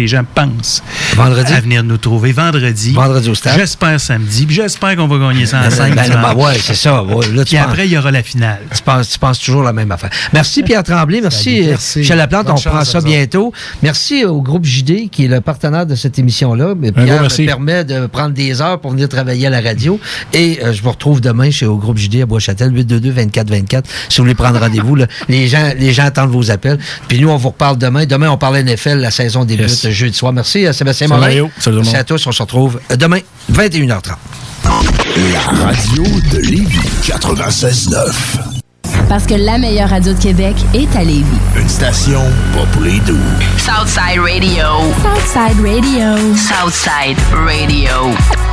que les gens pensent Vendredi? à venir nous trouver. Vendredi. Vendredi au stade? J'espère samedi. Puis j'espère qu'on va gagner ça en Ben, 5 ben, ben, ouais, c'est ça. Ouais, là, Puis penses- après, il y aura la finale. Tu penses, tu penses toujours la même affaire. Merci Pierre Tremblay, merci, Salut, euh, merci. Michel Laplante, Bonne on chance prend à ça bientôt. Merci au groupe JD qui est le partenaire de cette émission-là. Pierre merci. me permet de prendre des heures pour venir travailler à la radio. Et euh, je vous retrouve demain chez au groupe JD à Bois-Châtel, 822-2424. Si vous voulez prendre rendez-vous, là, les gens, les gens attendent vos appels. Puis nous, on vous reparle demain. Demain, on parle NFL, la saison débute Yes. Euh, jeudi soir. Merci à Sébastien Salut, Morin. Mario. Salut tout le Merci monde. à tous. On se retrouve euh, demain, 21h30. La radio de Lévis 96.9. Parce que la meilleure radio de Québec est à Lévis. Une station pas pour les doux. Southside Radio. Southside Radio. Southside Radio.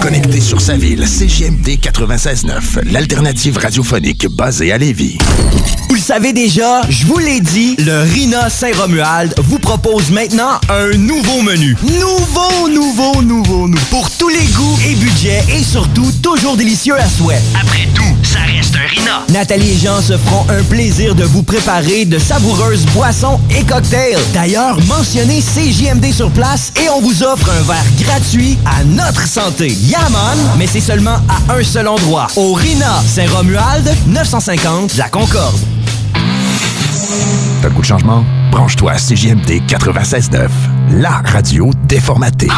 Connecté sur sa ville, CGMD 96.9, l'alternative radiophonique basée à Lévis. Vous le savez déjà, je vous l'ai dit, le Rina Saint-Romuald vous propose maintenant un nouveau menu. Nouveau, nouveau, nouveau, nouveau. Pour tous les goûts et budgets et surtout toujours délicieux à souhait. Après tout, ça reste un Rina. Nathalie et Jean se feront un plaisir de vous préparer de savoureuses boissons et cocktails. D'ailleurs, mentionnez CJMD sur place et on vous offre un verre gratuit à notre santé. Yaman, mais c'est seulement à un seul endroit. Au Rina Saint-Romuald, 950 La Concorde. T'as le goût de changement? Branche-toi à CGMD 96.9, la radio déformatée.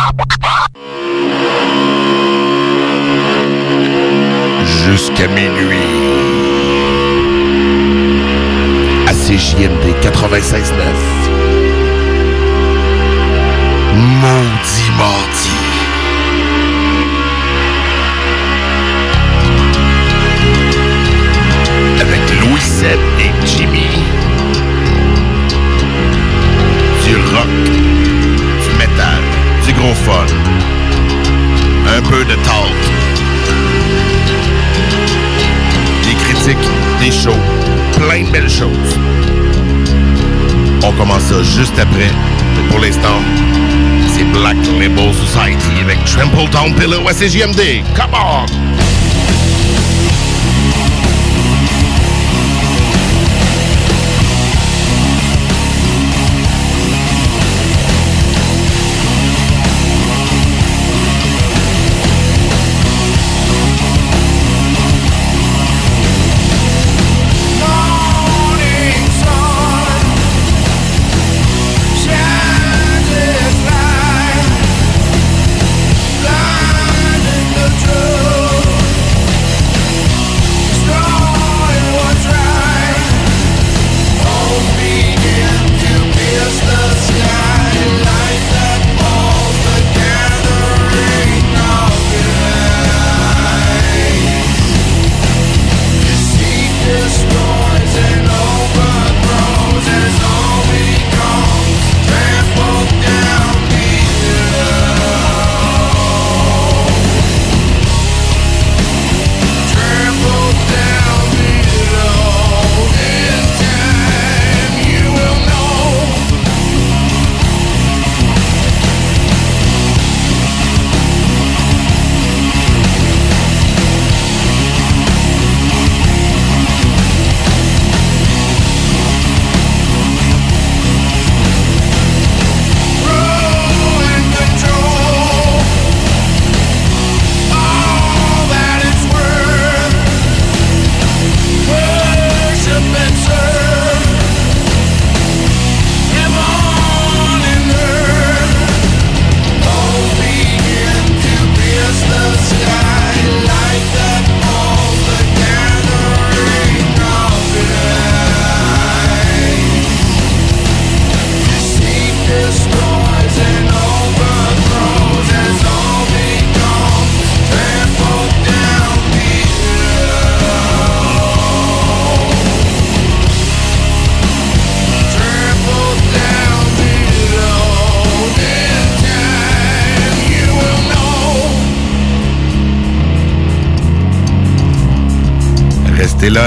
Jusqu'à minuit. À CJMD 96.9. Maudit mardi. Et Jimmy. Du rock, du métal, du gros fun. Un peu de talk. Des critiques, des shows, plein de belles choses. On commence ça juste après. Mais pour l'instant, c'est Black Label Society avec Trample Town Pillow à CGMD. Come on!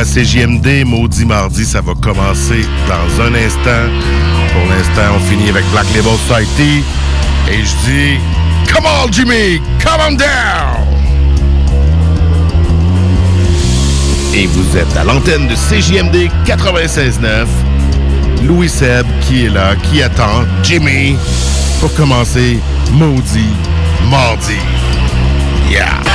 CJMD, maudit mardi, ça va commencer dans un instant. Pour l'instant, on finit avec Black Label Society. Et je dis, come on Jimmy, come on down! Et vous êtes à l'antenne de CJMD 96.9. Louis Seb qui est là, qui attend Jimmy pour commencer Maudit Mardi. Yeah!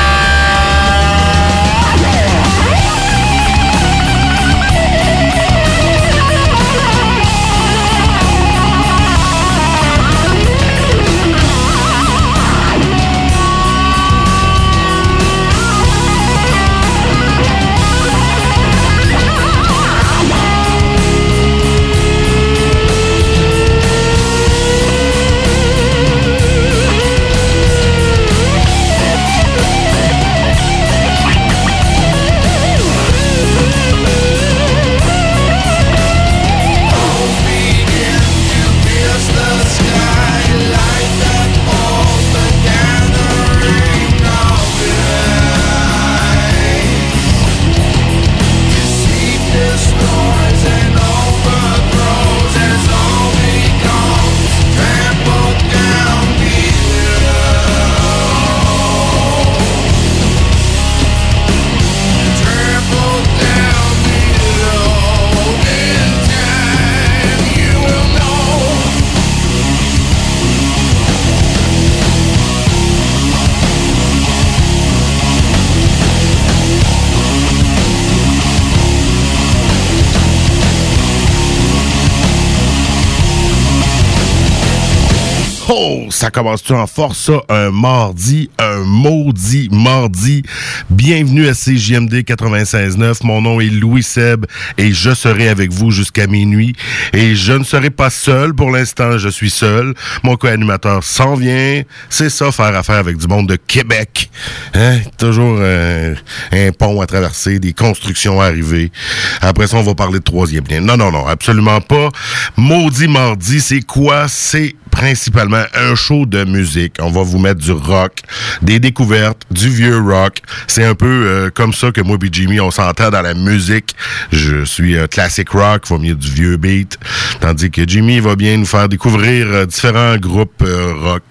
Commence-tu en force, ça? Un mardi, un maudit mardi. Bienvenue à CJMD 96.9. Mon nom est Louis Seb et je serai avec vous jusqu'à minuit. Et je ne serai pas seul pour l'instant, je suis seul. Mon co-animateur s'en vient. C'est ça, faire affaire avec du monde de Québec. Hein? Toujours euh, un pont à traverser, des constructions à arriver. Après ça, on va parler de troisième lien. Non, non, non, absolument pas. Maudit mardi, c'est quoi? C'est principalement un show de musique. On va vous mettre du rock, des découvertes, du vieux rock. C'est un peu euh, comme ça que moi et Jimmy, on s'entend dans la musique. Je suis euh, classic rock, va mieux du vieux beat. Tandis que Jimmy va bien nous faire découvrir euh, différents groupes euh, rock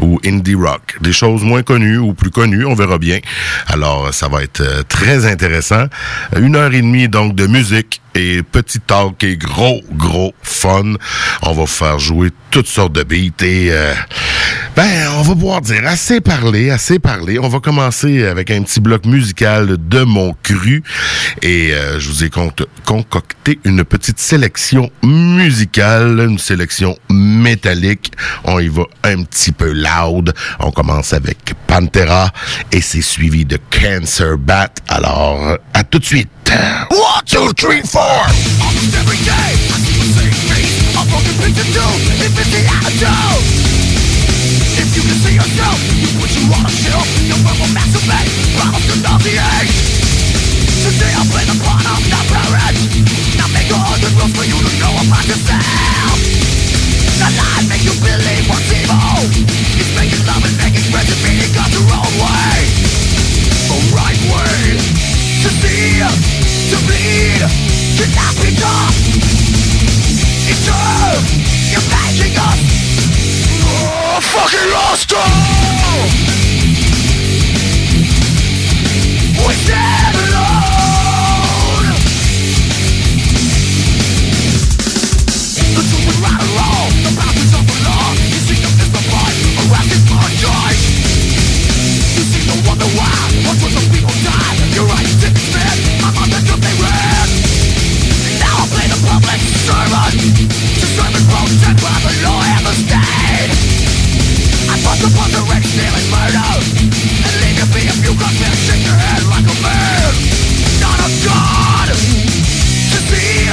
ou indie rock. Des choses moins connues ou plus connues, on verra bien. Alors, ça va être très intéressant. Une heure et demie donc de musique et petit talk et gros, gros fun. On va faire jouer toutes sortes de beats et euh, ben, on va pouvoir dire assez parlé, assez parlé. On va commencer avec un petit bloc musical de mon cru et euh, je vous ai con- concocté une petite sélection musicale, une sélection métallique. On y va un petit peu loud. On commence avec Pantera et c'est suivi de Cancer Bat. Alors, à tout de suite. One, two, three, four. The. A broken picture too. If it's the attitude. If you can see yourself, you put you on a shelf. Your verbal masturbate, promise to nauseate. Today I play the part of the parent. Now make a hundred rules for you to know about yourself. The lie make you believe what's evil. It's making love and making recipe it got the wrong way. The right way to see, to bleed, cannot be done. You're making us fucking lost all. We stand public servant while the law and the state I bust upon the red stealing murder And leave you be if you Shake your head like a man Not a god To see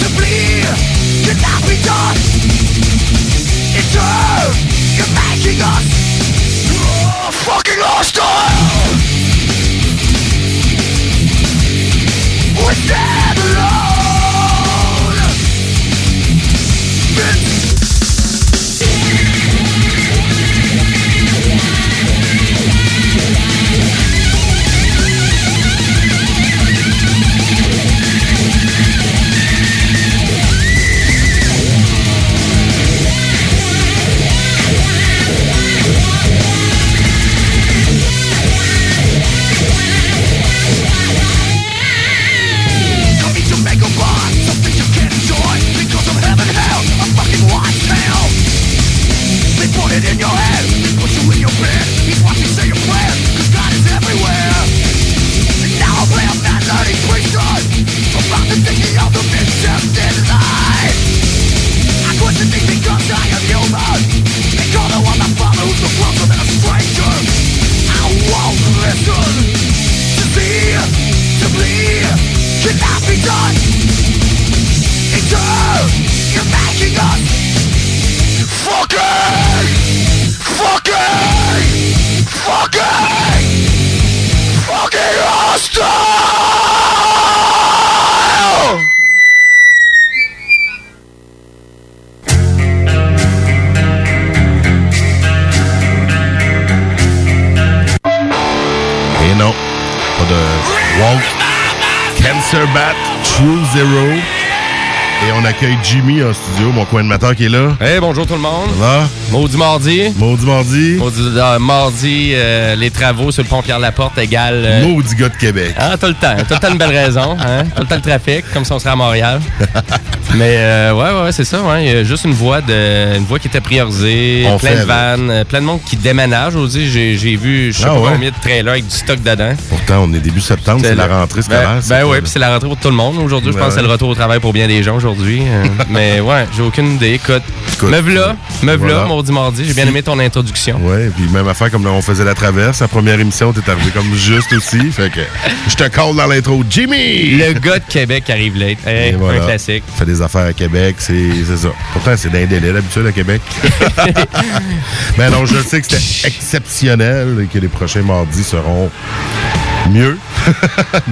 To be done You're making us fucking lost all We stand Zero. Et on accueille Jimmy en studio, mon co-animateur qui est là. Hey, bonjour tout le monde. Va? Maudit mardi. Maudit mardi. Maudit euh, mardi, euh, les travaux sur le pont Pierre-Laporte égale... euh, Maudit gars de Québec. Ah, t'as le temps. T'as le temps une belle raison. Hein? T'as le temps le trafic, comme si on serait à Montréal. Mais euh, ouais, ouais, c'est ça. Ouais. Il y a juste une voie, de, une voie qui était priorisée, On plein de vannes, euh, plein de monde qui déménage. Aussi, j'ai, j'ai vu, je sais Ah pas ouais? combien de trailers avec du stock dedans. Pourtant, on est début septembre, c'est la rentrée scolaire. Ben, c'est ben pas- oui, puis c'est la rentrée pour tout le monde. Aujourd'hui, je Ben pense que c'est le retour au travail pour bien des gens aujourd'hui. Euh, mais ouais, j'ai aucune idée. Écoute, me v'là, me v'là, voilà. mardi mardi. J'ai bien aimé ton introduction. Ouais, puis même affaire comme là, on faisait la traverse, la première émission, t'es arrivé comme juste aussi. Fait que je te call dans l'intro. Jimmy! Le gars de Québec arrive late. Hey, voilà. Un classique. Fait des affaires à Québec, c'est c'est ça. Pourtant, c'est d'un délai d'habitude à Québec. Mais non, je sais que c'était exceptionnel et que les prochains mardis seront mieux.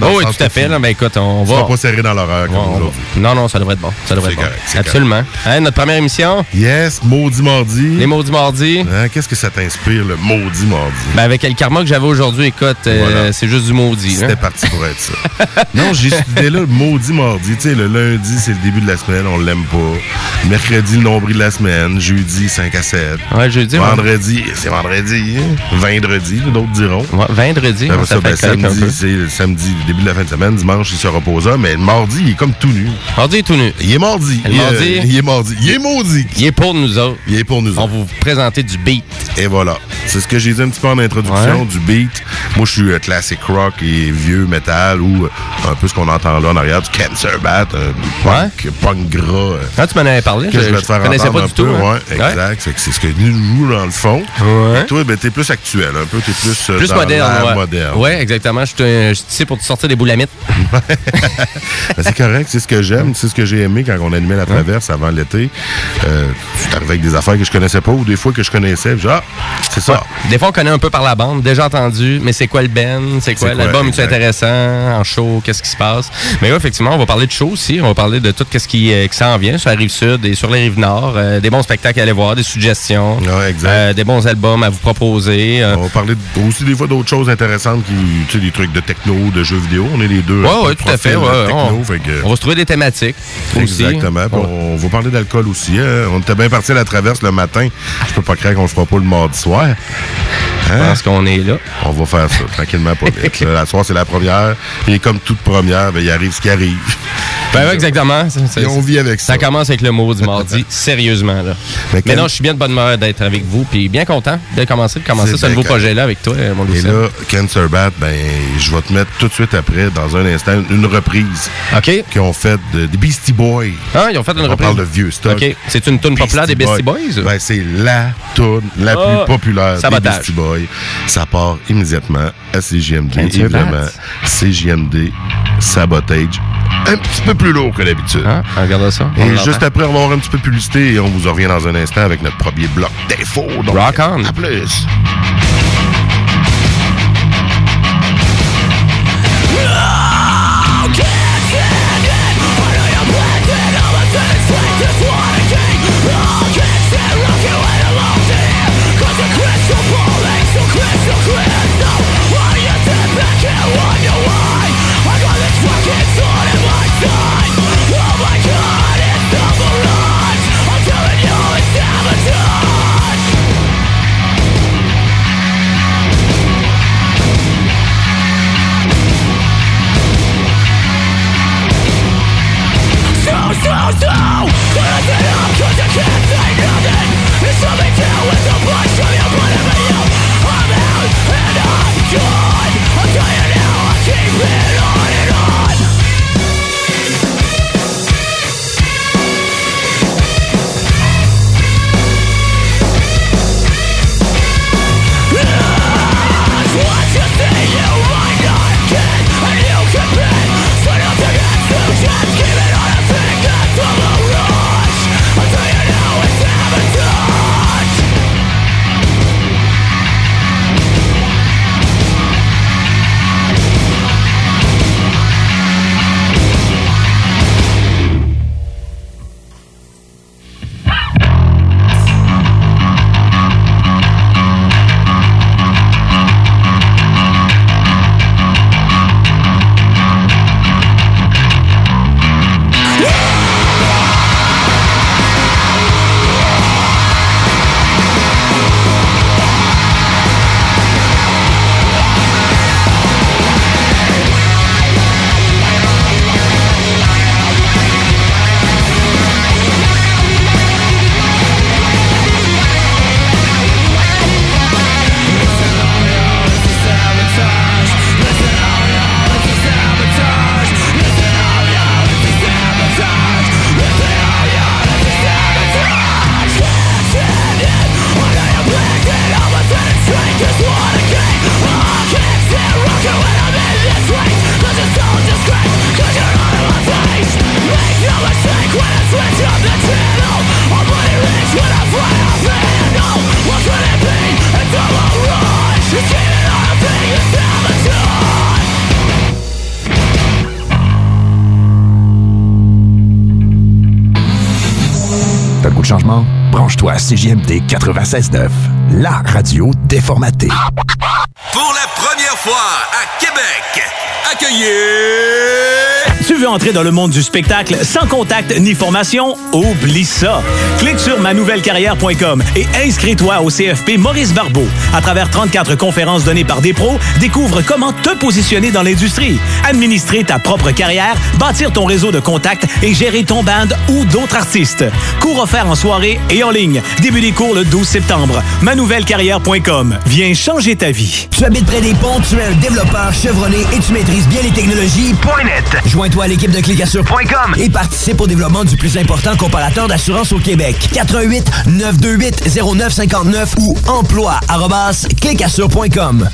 Oh oui, tout à fait. là, ben écoute, on va. pas serré dans l'horaire comme on va- aujourd'hui. Non, non, ça devrait être bon. Ça devrait être bon. correct, c'est Absolument. Hein, notre première émission, Yes, maudit mardi. les maudits mardis. Hein, Qu'est-ce que ça t'inspire, le maudit mardi? Ben avec le karma que j'avais aujourd'hui, écoute, euh, Voilà. c'est juste du maudit. hein. C'était parti pour être ça. non, j'ai cette idée-là, le maudit mardi. Tu sais, le lundi, c'est le début de la semaine, on l'aime pas. Mercredi, le nombril de la semaine. Jeudi, 5 à 7. Ouais, jeudi, ouais. Vendredi, c'est vendredi. hein. Vendredi, d'autres diront. Ouais, vendredi, ça, ça, ben, fait quelques c'est le samedi, le début de la fin de semaine. Dimanche, il se reposa. Mais le mardi, il est comme tout nu. Mardi est tout nu. Il est mardi. Le il, est- mardi. il est mardi. Il est maudit. Il est pour nous autres. Il est pour nous On autres. va vous présenter du beat. Et voilà. C'est ce que j'ai dit un petit peu en introduction Ouais. du beat. Moi, je suis euh, classic rock et vieux metal ou euh, un peu ce qu'on entend là en arrière, du cancer bat, un punk, punk gras. euh, Ah, tu m'en avais parlé. que je, vais te faire connaissais pas un du peu. tout. hein. Ouais, exact. C'est ce que nous joue dans le fond. Ouais. Et toi, ben, t'es plus actuel, un peu. T'es plus, euh, Plus dans moderne, ouais. moderne. Ouais, exactement. Je te- je suis ici pour te sortir des boulamites. Ben, c'est correct, c'est ce que j'aime, c'est ce que j'ai aimé quand on animait la traverse avant l'été. Euh, je arrivé avec des affaires que je connaissais pas ou des fois que je connaissais. puis Ah, c'est ça. Des fois, on connaît un peu par la bande, déjà entendu, mais c'est quoi le Ben? C'est quoi l'album? est intéressant? En show, qu'est-ce qui se passe? Mais ouais, effectivement, on va parler de show aussi. On va parler de tout ce qui, euh, qui s'en vient sur la rive sud et sur les rives nord. Euh, des bons spectacles à aller voir, des suggestions. Ouais, exact. euh, des bons albums à vous proposer. On va parler aussi des fois d'autres choses intéressantes, qui, des trucs de techno, de jeux vidéo. On est les deux. Euh, ouais, tout à fait. ouais, techno, on, fait que- on va se trouver des thématiques aussi. Exactement. Ouais. On va parler d'alcool aussi. hein. On était bien parti à la traverse le matin. Je peux pas croire qu'on le fera pas le mardi soir. Je Hein? pense qu'on est là. On va faire ça, tranquillement, pas vite. La soir, c'est la première. Et comme toute première, ben, il arrive ce qui arrive. Ben ouais, exactement. C'est- Et on vit avec ça. Ça commence avec le mot du mardi, sérieusement. Là. Mais non, je suis bien de bonne humeur d'être avec vous, puis bien content de commencer, de commencer ce nouveau projet-là avec toi, mon Et Lucien. là, Cancer Bat, ben, je vais te mettre tout de suite après, dans un instant, une reprise OK. qu'ils ont faite de- des Beastie Boys. Ah, ils ont fait une On reprise. parle de vieux stock. OK. C'est une tune populaire des Beastie Boys? Ben, c'est la tune la Ah, plus populaire des. Beastie Boys. Ça part immédiatement à Cancer évidemment. CJMD, Sabotage. Un petit peu plus lourd que d'habitude. Ah, regarde ça. On Et juste après, on va avoir un petit peu de publicité et on vous en revient dans un instant avec notre premier bloc d'infos. Donc, Rock on. À plus. À CJMD 96.9, la radio déformatée. Pour la première fois à Québec, accueillez... Veux entrer dans le monde du spectacle sans contact ni formation? Oublie ça! Clique sur manouvellecarrière.com et inscris-toi au CFP Maurice Barbeau. À travers 34 conférences données par des pros, découvre comment te positionner dans l'industrie, administrer ta propre carrière, bâtir ton réseau de contacts et gérer ton band ou d'autres artistes. Cours offerts en soirée et en ligne. Début des cours le 12 septembre. manouvellecarrière.com. Viens changer ta vie. Tu habites près des ponts, tu es un développeur chevronné et tu maîtrises bien les technologies. .net. Joins-toi l'équipe de clicassure.com et participe au développement du plus important comparateur d'assurance au Québec. 88 928 0959 ou emploi arobase clicassure.com.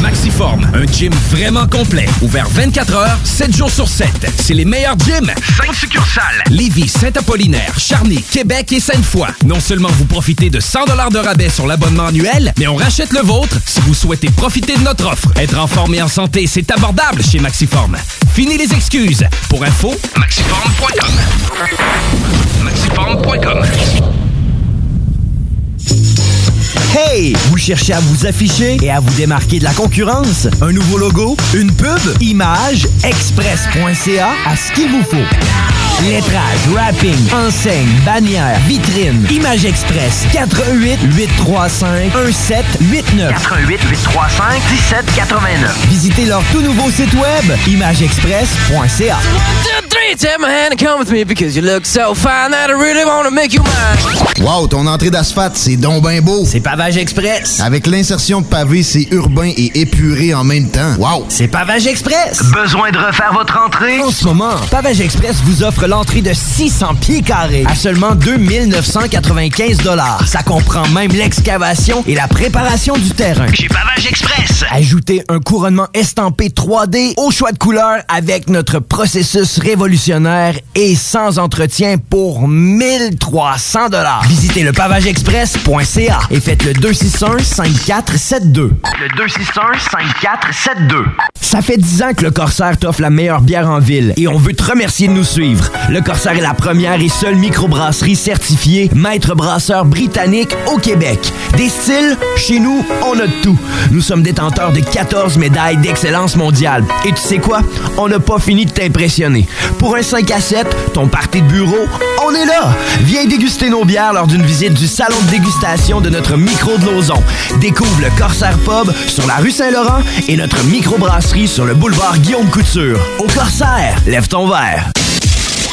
Maxiform. Un gym vraiment complet. Ouvert 24 heures, 7 jours sur 7. C'est les meilleurs gyms. 5 succursales. Lévis, Saint-Apollinaire, Charny, Québec et Sainte-Foy. Non seulement vous profitez de 100 de rabais sur l'abonnement annuel, mais on rachète le vôtre si vous souhaitez profiter de notre offre. Être en forme et en santé, c'est abordable chez Maxiform. Fini les excuses. Pour info, maxiform.com. Maxiform.com. Hey! Vous cherchez à vous afficher et à vous démarquer de la concurrence? Un nouveau logo? Une pub? Image? Express.ca à ce qu'il vous faut. Lettrage, wrapping, enseigne, bannière, vitrine. Image Express. 88 835 1789. 88 835 1789. Visitez leur tout nouveau site web imageexpress.ca. Three, take my hand and come with me because you look so fine that I really want to make you mine. Wow, ton entrée d'asphalte, c'est donc ben beau. C'est Pavage Express. Avec l'insertion de pavé, c'est urbain et épuré en même temps. Wow. C'est Pavage Express. Besoin de refaire votre entrée? En ce moment, Pavage Express vous offre l'entrée de 600 pieds carrés à seulement 2995 dollars. Ça comprend même l'excavation et la préparation du terrain. Chez Pavage Express. Ajoutez un couronnement estampé 3D au choix de couleur avec notre processus révolutionnaire et sans entretien pour 1300 dollars. Visitez le pavageexpress.ca et faites le 261 5472. Le 261 5472. Ça fait 10 ans que le Corsaire t'offre la meilleure bière en ville et on veut te remercier de nous suivre. Le Corsaire est la première et seule microbrasserie certifiée maître brasseur britannique au Québec. Des styles, chez nous, on a de tout. Nous sommes détenteurs de 14 médailles d'excellence mondiale. Et tu sais quoi? On n'a pas fini de t'impressionner. Pour un 5 à 7, ton party de bureau, on est là! Viens déguster nos bières lors d'une visite du salon de dégustation de notre micro de Lauson. Découvre le Corsaire Pub sur la rue Saint-Laurent et notre microbrasserie sur le boulevard Guillaume Couture. Au Corsaire, lève ton verre.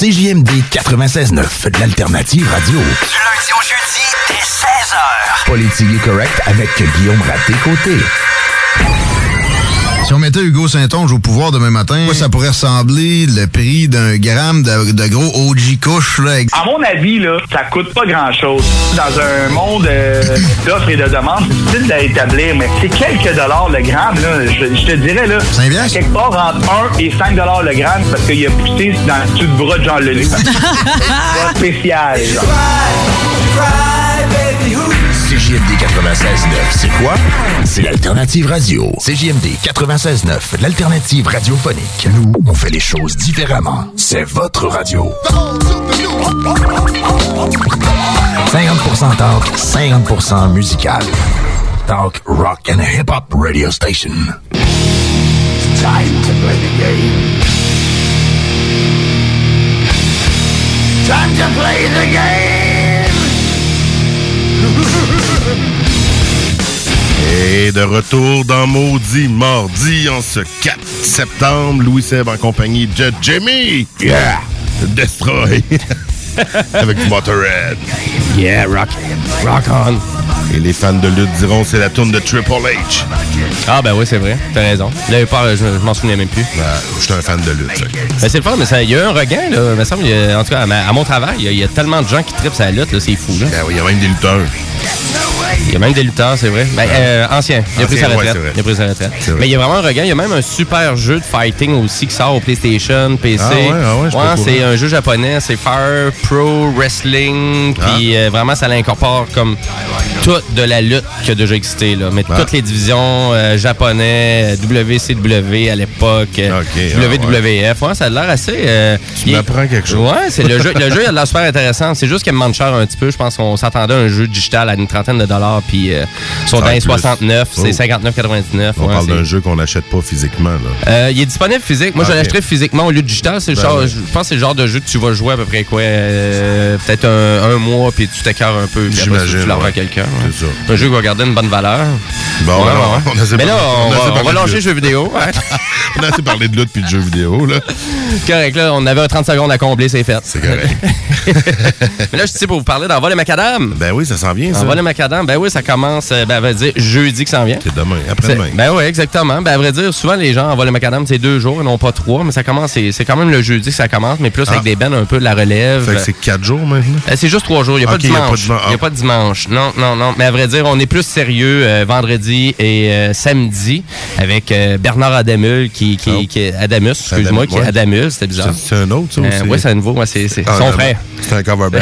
CJMD 96.9, de l'alternative radio. Du lundi au jeudi, dès 16h. Politique correct avec Guillaume Raté-Côté. Si on mettait Hugo Saint-Onge au pouvoir demain matin, quoi ça pourrait ressembler le prix d'un gramme de, de gros OG couche là, À mon avis, là, ça coûte pas grand-chose. Dans un monde euh, d'offres et de demandes, c'est difficile à établir, mais c'est quelques dollars le gramme. Là, je, je te dirais, là, à quelque part entre 1 et 5 dollars le gramme parce qu'il a poussé dans le dessus de bras de Jean Leloup. C'est spécial. genre. CJMD 96.9, c'est quoi? C'est l'alternative radio. CJMD 96.9, l'alternative radiophonique. Nous, on fait les choses différemment. C'est votre radio. 50% talk, 50% musical. Talk, rock and hip-hop radio station. It's time to play the game. Time to play the game! Et de retour dans Maudit Mardi en ce 4 septembre, Louis Seb en compagnie de Jimmy. Yeah! Destroy. Avec Motorhead. Yeah, rock, rock on. Et les fans de lutte diront c'est la tourne de Triple H. Ah, ben oui, c'est vrai. T'as raison. Là, je, je m'en souvenais même plus. je suis un fan de lutte. Ben, c'est le fun, mais il y a eu un regain, là. Me semble, a- en tout cas, à, ma- à mon travail, il y, a- il y a tellement de gens qui tripent sa lutte, là, c'est fou, là. Ben oui, il y a même des lutteurs. Il y a même des lutteurs, c'est vrai. Ben, euh, ancien. Il a pris sa retraite. il a pris sa retraite. Mais il y a vraiment un regain. Il y a même un super jeu de fighting aussi qui sort au PlayStation, PC. Ah ouais, ah ouais, c'est un jeu japonais. C'est Fire Pro Wrestling. Ah. Puis euh, vraiment, ça l'incorpore comme toute de la lutte qui a déjà existé. Là. Mais Ah. toutes les divisions euh, japonais, WCW à l'époque, WWF. Ouais, ça a l'air assez... Tu m'apprends quelque chose. Ouais, c'est le jeu. Le jeu, il a de l'air super intéressant. C'est juste qu'il me demande cher un petit peu. Je pense qu'on s'attendait à un jeu digital à une trentaine de dollars. Puis euh, Ah, dans les plus. 69, Oh. c'est 59,99. On ouais, parle d'un jeu qu'on n'achète pas physiquement. Là. Euh, il est disponible physique. Moi, je Ok. l'achèterais physiquement au lieu de digital. C'est le Ben genre, ouais. Je pense que c'est le genre de jeu que tu vas jouer à peu près quoi euh, Peut-être un, un mois, puis tu t'écœures un peu. puis après Tu l'envoies à ouais. quelqu'un. C'est ça. Un jeu qui va garder une bonne valeur. Bon, Ouais, alors, ouais. on a Mais là, on, on va, on lâcher le lutte. jeu vidéo. on a assez parlé de lutte puis de jeux vidéo. Là. correct, là, on avait un 30 secondes à combler, c'est fait. C'est correct. Mais là, je suis ici pour vous parler d'Envol et Macadam. Ben oui, ça s'en vient, ça. Envol et Macadam, ben oui, ça commence, euh, ben, à vrai dire, jeudi que ça en vient. C'est demain, après-demain. Ben oui, exactement. Ben à vrai dire, souvent les gens envoient le macadam, c'est deux jours et non pas trois, mais ça commence, c'est quand même le jeudi que ça commence, mais plus avec Ah. des bennes un peu de la relève. Fait que c'est quatre jours maintenant? Euh, c'est juste trois jours, il n'y a, pas de y a pas de dimanche. Il n'y a pas de dimanche. Non, non, non. Mais à vrai dire, on est plus sérieux euh, vendredi et euh, samedi avec Bernard Adamul qui, qui, qui est Adamus, excuse-moi, Adam- qui est ouais. Adamul, c'était bizarre. C'est- un autre, ça, aussi? ouais, c'est un nouveau, ouais, c'est Ah, son frère. C'est un cover band.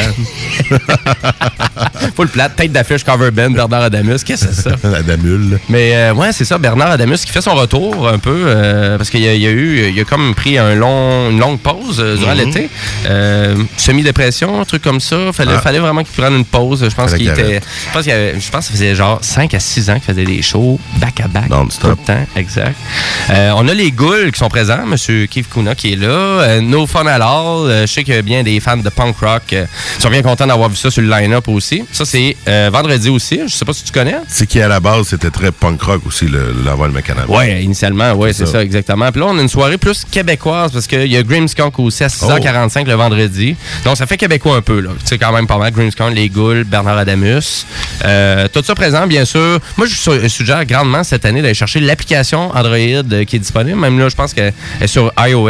Full plat, tête d'affiche cover band, Bernard Adamus, qu'est-ce que c'est ça? Adamul. Mais euh, ouais, c'est ça, Bernard Adamus qui fait son retour un peu euh, parce qu'il y, a- il y a eu, il a comme pris un long, une longue pause euh, durant Mhm. l'été, semi-dépression, un truc comme ça. Fallait, Ah. fallait vraiment qu'il prenne une pause. Je pense qu'il était, je pense avait- je pense que ça faisait genre 5 à 6 ans qu'il faisait des shows back à back tout le temps, exact. On a les Ghouls qui sont présents, Monsieur Keith Kuna qui est là, No Fun at All. Je sais qu'il y a bien des fans de punk rock qui sont bien contents d'avoir vu ça sur le line-up aussi. Ça c'est vendredi aussi. Je sais pas si tu connais. C'est qui, à la base, c'était très punk rock aussi, le- l'envoi le macadam. Ouais, initialement, ouais, c'est ça. ça. exactement. Puis là, on a une soirée plus québécoise parce qu'il y a Grimmskunk aussi à 6h45 le vendredi. Donc, ça fait québécois un peu, là. Tu sais, quand même pas mal. Grimmskunk, Les Goules, Bernard Adamus. Euh, tout ça présent, bien sûr. Moi, je su- suggère grandement cette année d'aller chercher l'application Android euh, qui est disponible. Même là, je pense qu'elle est sur iOS.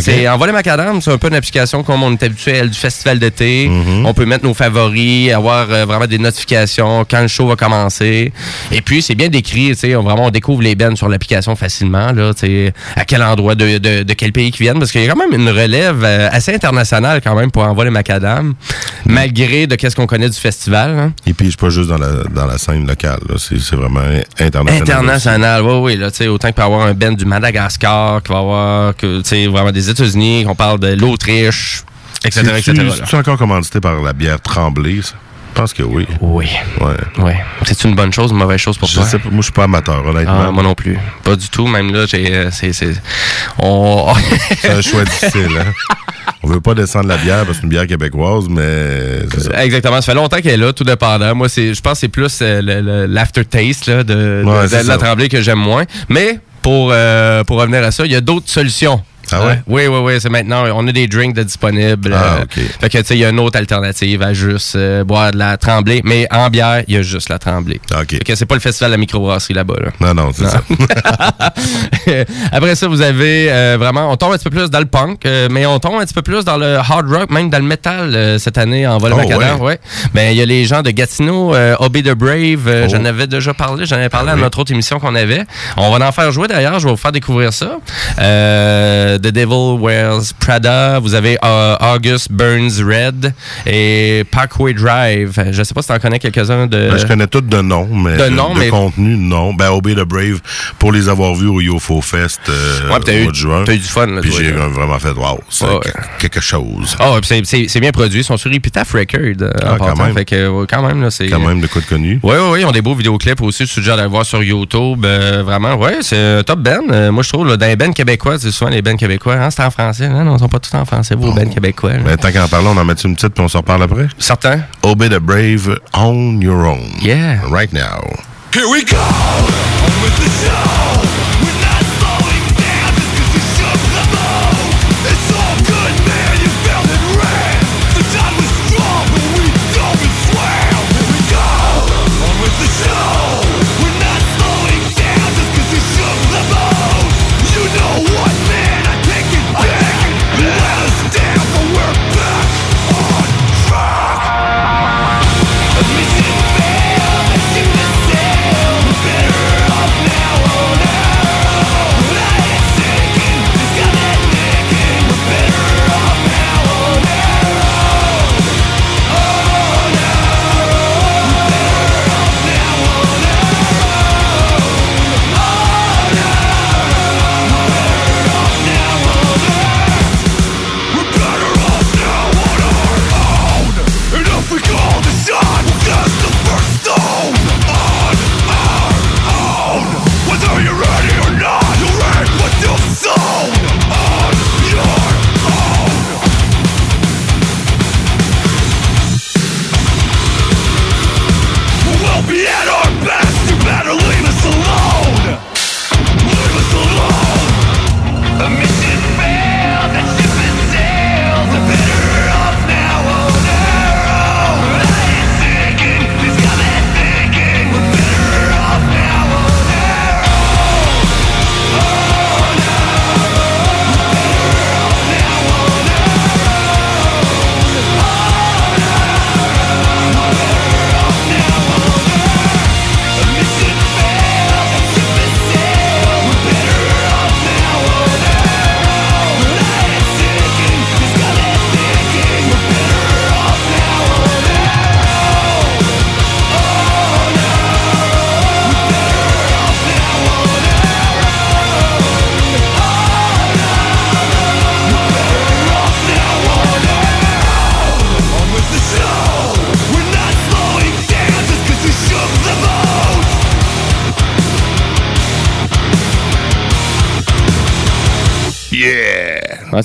C'est Envoler Macadam, c'est un peu une application comme on est habitué à elle, du festival d'été. On peut mettre nos favoris, avoir euh, vraiment des notifications quand le show va commencer. Et puis, c'est bien décrit, tu sais, on, vraiment, on découvre les bands sur l'application facilement, là, tu sais, à quel endroit, de, de, de quel pays qu'ils viennent, parce qu'il y a quand même une relève euh, assez internationale quand même pour envoyer Macadam, malgré de qu'est-ce qu'on connaît du festival. hein. Et puis, suis pas juste dans la, dans la scène locale. C'est c'est vraiment international. International, oui, oui, là, tu sais, autant qu'il peut y avoir un band du Madagascar, qu'il va y avoir, que, tu sais, vraiment des États-Unis, qu'on parle de l'Autriche, etc., etc. là. C'est-tu encore commandité par la bière Tremblay, ça? Je pense que oui. Oui. Ouais. Ouais. C'est une bonne chose, une mauvaise chose pour Je toi? sais moi, je suis pas amateur, honnêtement. Ah, moi non plus. Pas du tout. Même là, j'ai. euh, C'est. c'est- On. C'est un choix difficile, hein? On veut pas descendre la bière parce que c'est une bière québécoise, mais ça. Exactement. Ça fait longtemps qu'elle est là, tout dépendant. Moi, c'est, je pense que c'est plus euh, l'aftertaste là, de, Ouais, la tremblée que j'aime moins. Mais pour, euh, pour revenir à ça, il y a d'autres solutions. Ah ouais? Oui, oui, oui. C'est maintenant, on a des drinks de disponibles. Ah, euh, ok. Fait que, tu sais, il y a une autre alternative à juste euh, boire de la tremblée. Mais en bière, il y a juste la tremblée. OK. Fait que c'est pas le festival de la microbrasserie là-bas. Là. Non, non, c'est ça. Après ça, vous avez euh, vraiment, on tombe un petit peu plus dans le punk, euh, mais on tombe un petit peu plus dans le hard rock, même dans le metal cette année en vol Oh, macadam. ouais. Ouais. Ben il y a les gens de Gatineau, Obey the Brave. Oh. J'en avais déjà parlé, j'en avais parlé Ah à oui. notre autre émission qu'on avait. On va en faire jouer d'ailleurs. Je vais vous faire découvrir ça. Euh, The Devil Wears Prada. Vous avez euh, August Burns Red et Parkway Drive. Je sais pas si tu en connais quelques-uns de. Ben, je connais toutes de nom, mais De nom, de mais- contenu, non. Ben, Obey the Brave, pour les avoir vus au YoFo Fest euh, Ouais, au eu- mois de juin. t'as eu du fun, là, Puis j'ai vraiment fait, wow, c'est Ouais. quelque chose. Puis c'est- bien produit. Ils sont sur Epitaph Record. euh, Ah, en quand même. Fait que, ouais, quand même, là, c'est. Quand même de quoi de connu. Oui, oui, oui, ils ont des beaux vidéoclips aussi. Je suggère d'aller voir sur YouTube. euh, vraiment, ouais, c'est top. Euh, moi, je trouve, là, dans les bands québécois, c'est souvent les bands québécois. Hein, c'est en français. Hein? Non, ils sont pas tous en français, vos bands québécois. là. Ben, tant qu'en parler, on en met une petite puis on s'en reparle après? Certain. Obey the Brave on your own. Yeah. Right now. Here we go! On with the show!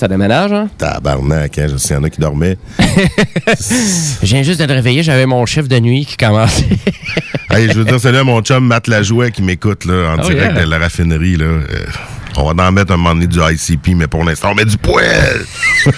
Ça déménage, hein? Tabarnak, hein, je sais, y en a qui dormaient. Je viens juste de te réveiller, j'avais mon chiffre de nuit qui commençait. Hey, je veux dire, salut à mon chum Matt Lajouet qui m'écoute là, en Oh, direct yeah. de la raffinerie. Là. Euh, on va en mettre un moment donné du ICP, mais pour l'instant, on met du poêle.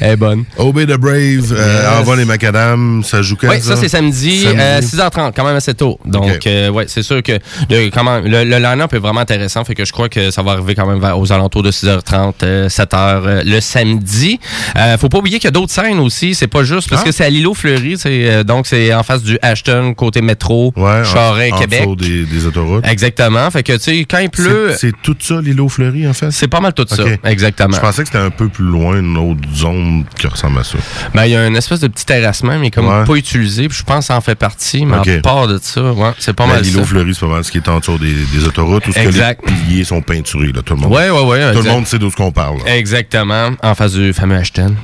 Elle est bonne. Obey the Brave, euh, Yes. Envoie les macadam, ça joue quand Oui, ça, c'est samedi, euh, 6h30, quand même assez tôt. Donc, euh, ouais, c'est sûr que le, comment, le, le line-up est vraiment intéressant. Fait que je crois que ça va arriver quand même aux alentours de 6h30, euh, 7h euh, le samedi. Euh, faut pas oublier qu'il y a d'autres scènes aussi. C'est pas juste parce Ah. que c'est à l'îlot Fleury. euh, donc, c'est en face du Ashton, côté métro, Charest, en Québec. dessous des, des autoroutes. Exactement. Fait que, tu sais, quand il pleut. C'est tout ça, l'îlot fleuri, en fait? C'est pas mal tout ça. Exactement. Je pensais que c'était un peu plus loin, une autre zone qui ressemble à ça. Ben, il y a une espèce de petit terrassement, mais comme Ouais. pas utilisé. Puis je pense que ça en fait partie. Mais Ok. à part de ça, ouais, c'est pas Mais mal L'îlot fleuri, c'est pas mal ce qui est en dessous des, des autoroutes où ce que Exact. les piliers sont peinturés, là, tout le monde. Ouais, ouais, ouais. Tout exact. le monde sait d'où ce qu'on parle. là. Exactement, en face du fameux Ashton.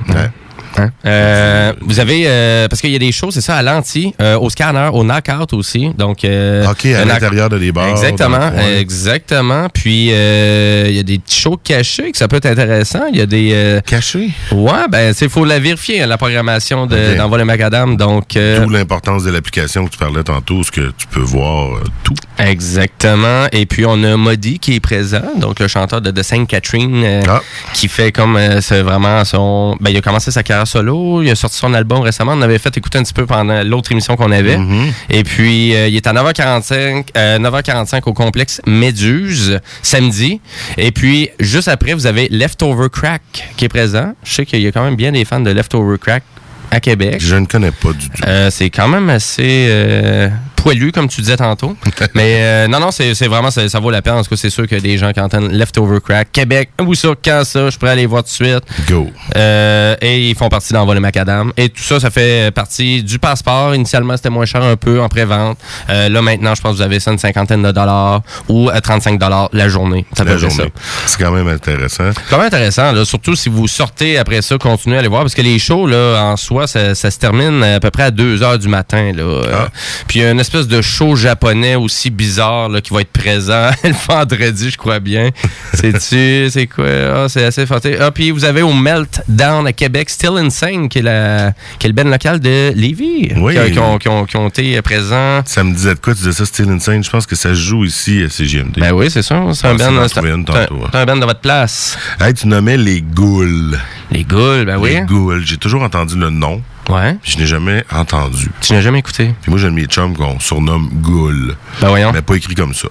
Hein? Euh, vous avez, euh, parce qu'il y a des shows, c'est ça, à l'anti, euh, au scanner, au knockout aussi. Donc, OK, à l'intérieur de des bars. Exactement, exactement. Puis, il y a des shows cachés que ça peut être intéressant. Il y a des... cachés? Ouais, ben, il faut la vérifier, hein, la programmation de, Ok. d'Envoi le Macadam. Donc, D'où l'importance de l'application que tu parlais tantôt, ce que tu peux voir tout. Exactement. Et puis, on a Modi qui est présent, donc le chanteur de The Saint Catherine, Ah. qui fait comme c'est vraiment son. Ben, il a commencé sa carrière solo, il a sorti son album récemment. On avait fait écouter un petit peu pendant l'autre émission qu'on avait. Mm-hmm. Et puis, euh, il est à 9h45, euh, 9h45 au complexe Méduse, samedi. Et puis, juste après, vous avez Leftover Crack qui est présent. Je sais qu'il y a quand même bien des fans de Leftover Crack à Québec. Je ne connais pas du tout. Euh, c'est quand même assez poilu, comme tu disais tantôt. Mais euh, non, non, c'est vraiment, ça, ça vaut la peine. En tout cas, c'est sûr que des gens qui entendent Leftover Crack, Québec, où ça, quand ça, je pourrais aller voir tout de suite. Go. Euh, et ils font partie d'Envol le Macadam. Et tout ça, ça fait partie du passeport. Initialement, c'était moins cher un peu en pré-vente. Euh, là, maintenant, je pense que vous avez ça une cinquantaine de dollars ou à 35 dollars la journée. Ça La journée. C'est quand même intéressant. Quand même intéressant, là, surtout si vous sortez après ça, continuez à aller voir, parce que les shows, là, en soi, ça, ça se termine à peu près à 2 heures du matin. Là, Euh, puis une espèce de show japonais aussi bizarre là, qui va être présent le vendredi, je crois bien. C'est-tu, c'est quoi? Ah, c'est assez fanté. Ah, puis vous avez au Meltdown à Québec, Still Insane, qui est, la, qui est le ben local de Lévis, Oui. qui, qui ont, qui ont- qui ont été présents. Ça me disait de quoi? Tu disais ça, Still Insane? Je pense que ça joue ici à CGMD. Ben oui, c'est ça. C'est un Ah, band, un- un- hein. c'est un band de votre place. Hey, tu nommais les Ghouls. Les Ghouls, ben oui. Les Ghouls. J'ai toujours entendu le nom. Ouais. Je n'ai jamais entendu. Tu n'as jamais écouté? Puis moi, j'ai mes chums qu'on surnomme Ghoul. Ben voyons. Mais pas écrit comme ça.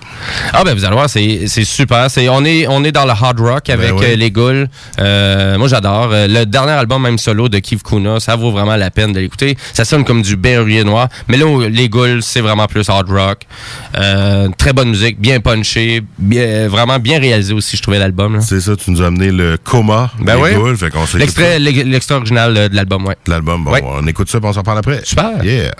Ah ben vous allez voir, c'est c'est super. C'est on est on est dans le hard rock avec Ben ouais. euh, les Ghouls. Euh, moi j'adore. Euh, le dernier album même solo de Keith Kuna, ça vaut vraiment la peine de l'écouter. Ça sonne comme du berrier noir, mais là les Ghouls c'est vraiment plus hard rock. Euh, très bonne musique, bien punché, bien, vraiment bien réalisé aussi je trouvais l'album. C'est ça, tu nous as amené le coma Ben des oui. Ghouls. L'extrait original de l'album, ouais. de l'album. Bon, Ouais. On écoute ça, puis on s'en parle après. Super. Yeah.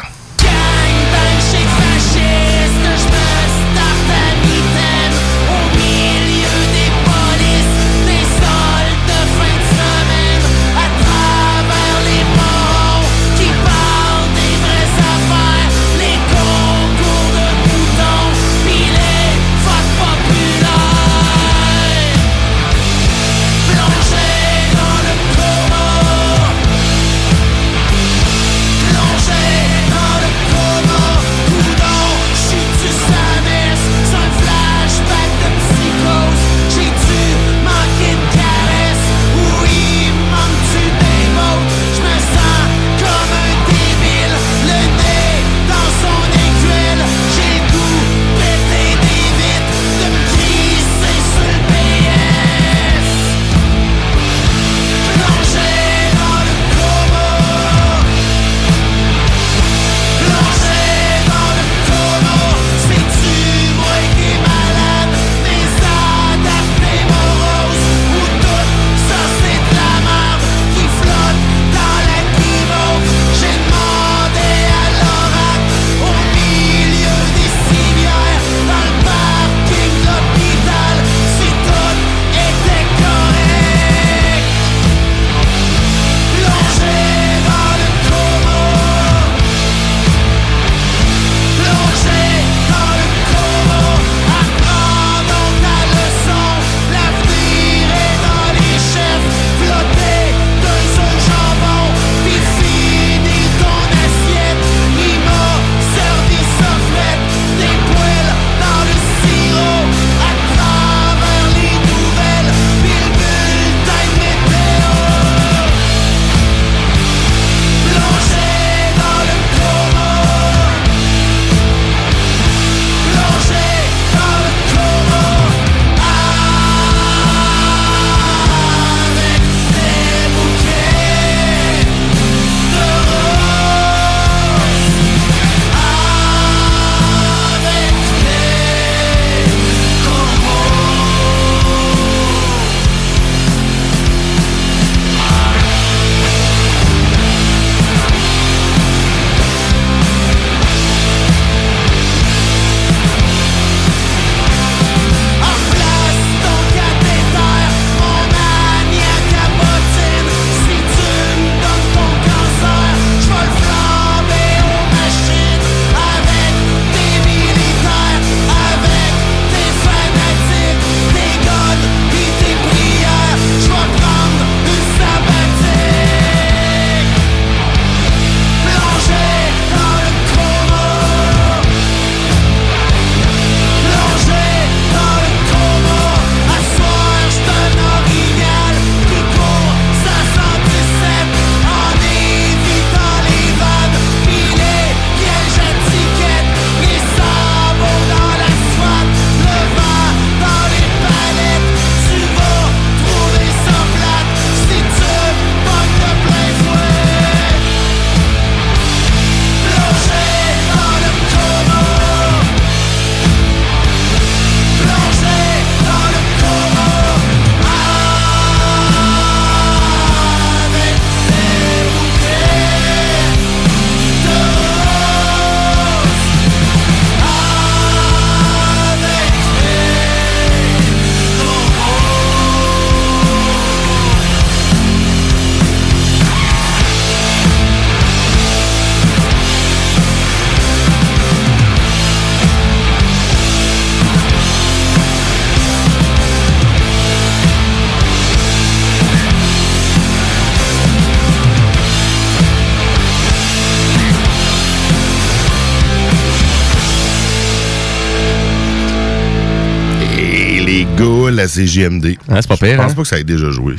Ghoul à CJMD. c'est pas pire, Je pense hein? pas que ça ait déjà joué.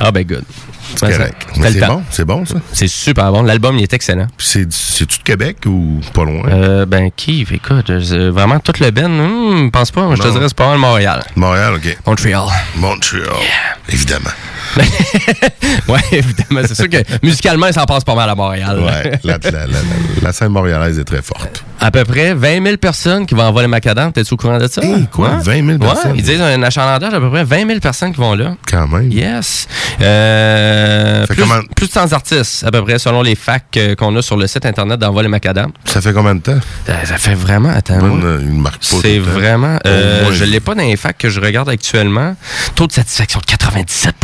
Ah, ben good. C'est correct. le c'est bon, c'est bon, ça. C'est super bon. L'album, il est excellent. C'est-tu de Québec ou pas loin? Euh, ben, qui? Écoute, euh, vraiment, toute le Ben, hmm, pense pas. Je te dirais, c'est pas mal Montréal. Montréal, OK. Montréal. Montréal. Évidemment. ouais, évidemment. C'est sûr que musicalement, ça en passe pas mal à Montréal. Ouais, la, la- la- la- la scène montréalaise est très forte. À peu près 20 000 personnes qui vont envoyer macadam. T'es-tu au courant de ça? quoi? 20 000 personnes? Ouais, ils disent un achalandage d'à peu près 20 000 personnes qui vont là. Quand même. Yes. Euh, plus, comment- plus de 100 artistes, à peu près, selon les facs euh, qu'on a sur le site internet d'Envoi les Macadam. Ça fait combien de temps? Ça, ça fait vraiment. Attends. Pas. C'est vraiment. euh, moins. je l'ai pas dans les facs que je regarde actuellement. Taux de satisfaction de 97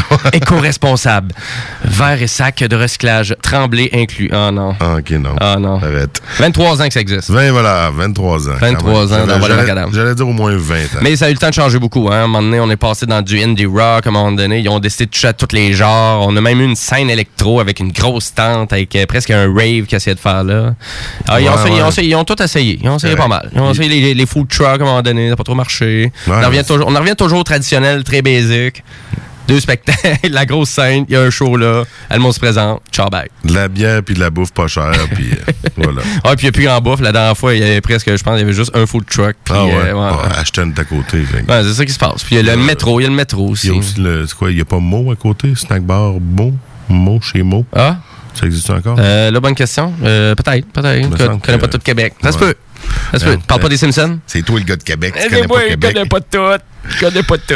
Éco-responsable. Verre et sac de recyclage. Tremblé inclus. Ah non. Ah, OK, non. Ah non. Arrête. 23 ans que ça existe. 20, voilà, 23 ans. 23 quand ans dans J'allais- Macadam. J'allais dire au moins 20 ans. Mais ça a eu le temps de changer beaucoup. Hein. À un moment donné, on est passé dans du indie rock. À un moment donné, ils ont décidé de toucher à tous les genres. On a même eu une scène électro avec une grosse tente, avec euh, presque un rave qu'ils essayaient de faire là. Ah, ils, ont Ouais, essayé- ouais. ils ont essayé- ils ont tout essayé. Ils ont essayé pas mal. Ils ont essayé les, les food trucks à un moment donné. Ça n'a pas trop marché. on, en revient toujours, on en revient toujours au traditionnel, très basic. Deux spectacles, la grosse scène, il y a un show là, le monde se présente, ciao bye. De la bière puis de la bouffe pas chère, puis euh, voilà. Ah, puis il n'y a plus grand bouffe. La dernière fois, il y avait presque, je pense, il y avait juste un food truck. Puis, Ah ouais, euh, ouais. Ah, acheter une à côté. Ouais, c'est ça qui se passe. Puis il y a le métro, il y a le métro aussi. Il y a aussi le. C'est quoi, il n'y a pas Mo à côté? Snack bar Mo? Mo chez Mo? Ah? Ça existe encore? Euh, là, bonne question. Euh, peut-être, peut-être. Je connais que- pas tout Québec. Ça se peut. Ça se peut. Euh, Parle pas euh, des Simpsons? C'est toi le gars de Québec, tu Eh, connais moi, pas je Québec. connais pas tout. Je connais pas tout.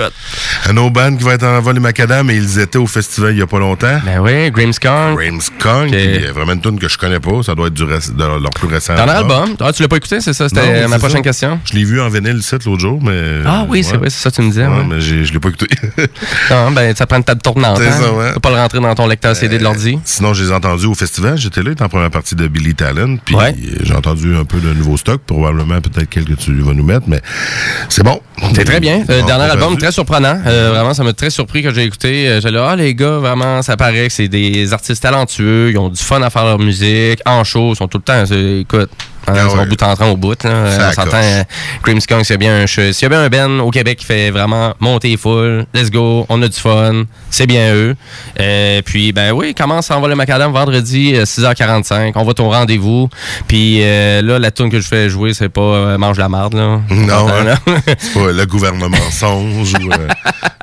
Un autre band qui va être en vol les macadam et ils étaient au festival il y a pas longtemps. Ben oui, Grimmskong. Grimmskong, qui est vraiment une tune que je connais pas. Ça doit être du reste- de leur plus récent. T'en as album. album? Ah, tu l'as pas écouté, c'est ça? C'était ma prochaine ça. question. Je l'ai vu en vinyle le site l'autre jour, mais. Ah oui, c'est vrai, c'est ça que tu me disais. Ouais, ouais. mais je l'ai pas écouté. Non, ben, ça prend une table tournante. C'est hein. ça, ouais. Faut pas le rentrer dans ton lecteur CD de l'ordi. Sinon, je les ai entendus au festival. J'étais là, en première partie de Billy Talent. Puis Ouais. euh, j'ai entendu un peu de nouveau stock, probablement peut-être quelques que tu vas nous mettre, mais c'est bon. C'est très bien. Euh, On dernier album, très surprenant. Euh, vraiment, ça m'a très surpris quand j'ai écouté. Euh, J'allais, ah, les gars, vraiment, ça paraît que c'est des artistes talentueux. Ils ont du fun à faire leur musique. En show, ils sont tout le temps. Écoute. Hein, Ah ouais. bout en train au bout. Là. Euh, on s'entend. euh, Grimmskunk, s'il y a bien un s'il y a bien un Ben au Québec qui fait vraiment monter les foules, let's go, on a du fun, c'est bien eux. Euh, puis, ben oui, commence à envoyer le macadam vendredi euh, 6h45. On va ton rendez-vous. Puis euh, là, la tune que je fais jouer, c'est pas euh, Mange la marde. Là. Non, hein? là? c'est pas le gouvernement songe ou euh,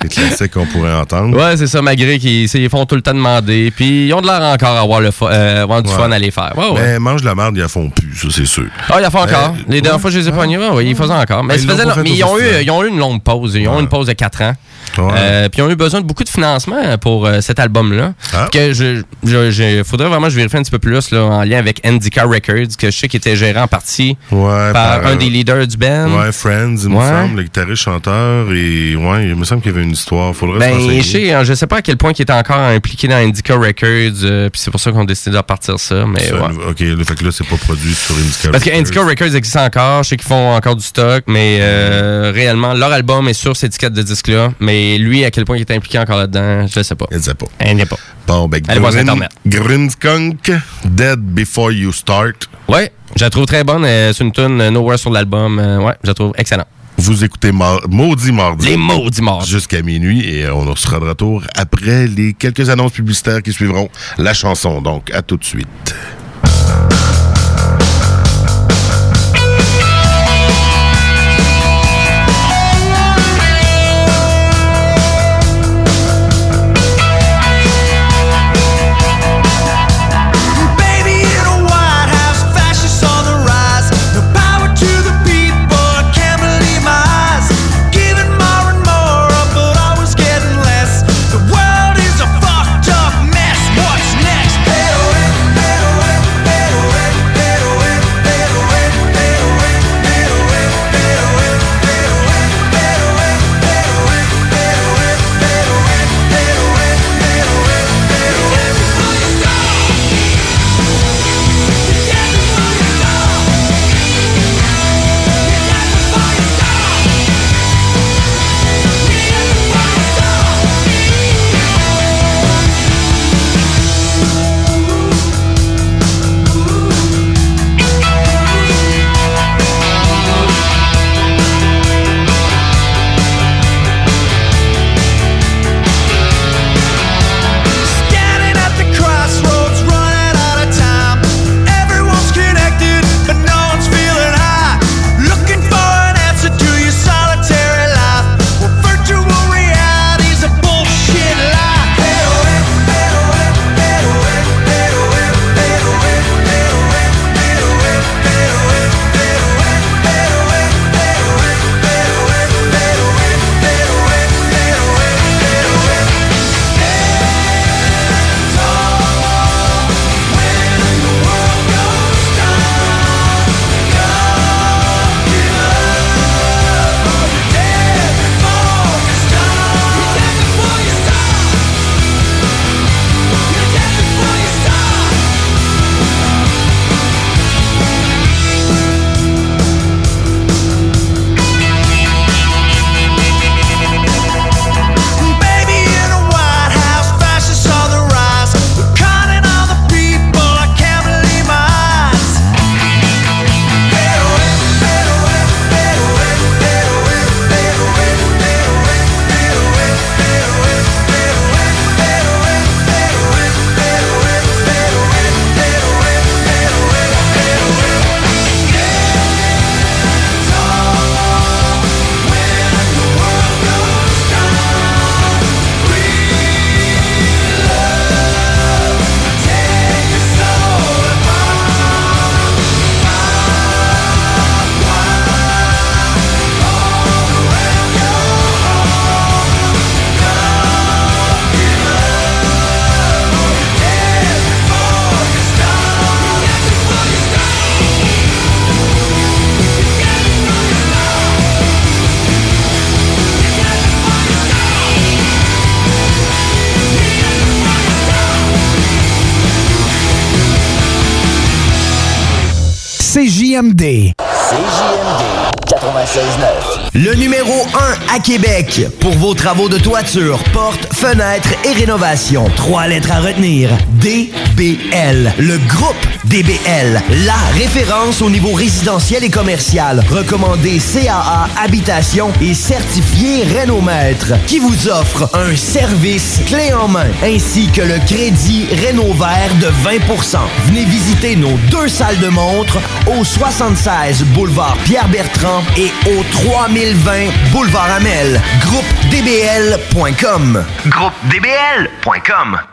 les classiques qu'on pourrait entendre. Ouais, c'est ça, malgré qu'ils ils font tout le temps demander. Puis ils ont de l'air encore à avoir, le euh, avoir du Ouais. fun à les faire. Ouais, ouais. Mais mange de la merde, ils la font plus, ça c'est sûr. Ah, ils en font encore. Les dernières fois, je les ai pognés, ouais, ils faisaient encore. Mais, ils ont eu une longue pause. Ils ont eu une pause de 4 ans. Ouais. Euh, puis ils ont eu besoin de beaucoup de financement pour euh, cet album-là. Ah. Que je, je, je- faudrait vraiment que je vérifie un petit peu plus là, en lien avec Indica Records, que je sais qu'il était géré en partie Ouais, par, par, un euh, des leaders du band. Ouais, Friends, il me Ouais. semble, le guitariste chanteur, et ouais, il me semble qu'il y avait une histoire. Faudrait se Ben, renseigner. je sais, je sais pas à quel point il était encore impliqué dans Indica Records, euh, puis c'est pour ça qu'on a décidé de repartir ça, mais Ça. Ok, là, fait que là, c'est pas produit sur Indica Parce que Records. Indica Records existe encore, je sais qu'ils font encore du stock, mais réellement, leur album est sur cette étiquette de disque-là, mais lui, à quel point il est impliqué encore là-dedans, je sais pas. Il ne sait pas. Il n'est pas. Bon, ben, Allez voir Internet. Dead Before You Start. Ouais, je la trouve très bonne, euh, c'est une tune euh, Nowhere sur l'album, euh, ouais, je la trouve excellent. Vous écoutez Mar- Maudit Mardi. Les maudits mardis. Jusqu'à minuit et euh, on sera de retour après les quelques annonces publicitaires qui suivront la chanson. Donc, à tout de suite. CJMD. CJMD 96.9. Le numéro 1 à Québec pour vos travaux de toiture, portes, fenêtres et rénovation. Trois lettres à retenir. DBL. Le groupe DBL. La référence au niveau résidentiel et commercial. Recommandé CAA Habitation et certifié Rénomètre. Qui vous offre un service clé en main ainsi que le crédit Rénovert de 20% Venez visiter nos deux salles de montre au 76 boulevard Pierre-Bertrand et au 3020 boulevard Amel. GroupeDBL.com. GroupeDBL.com. Vous le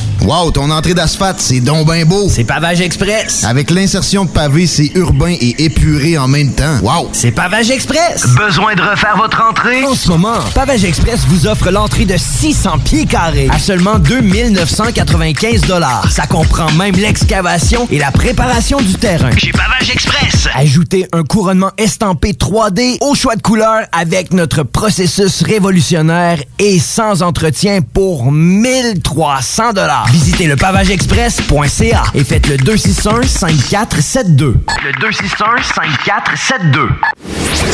Wow, ton entrée d'asphalte, c'est donc ben beau. C'est Pavage Express. Avec l'insertion de pavés, c'est urbain et épuré en même temps. Wow. C'est Pavage Express. Besoin de refaire votre entrée? En ce moment, Pavage Express vous offre l'entrée de 600 pieds carrés à seulement 2995 Ça comprend même l'excavation et la préparation du terrain. Chez Pavage Express. Ajoutez un couronnement estampé 3D au choix de couleur avec notre processus révolutionnaire et sans entretien pour 1300 Visitez le pavageexpress.ca et faites le 261-5472. Le 261-5472.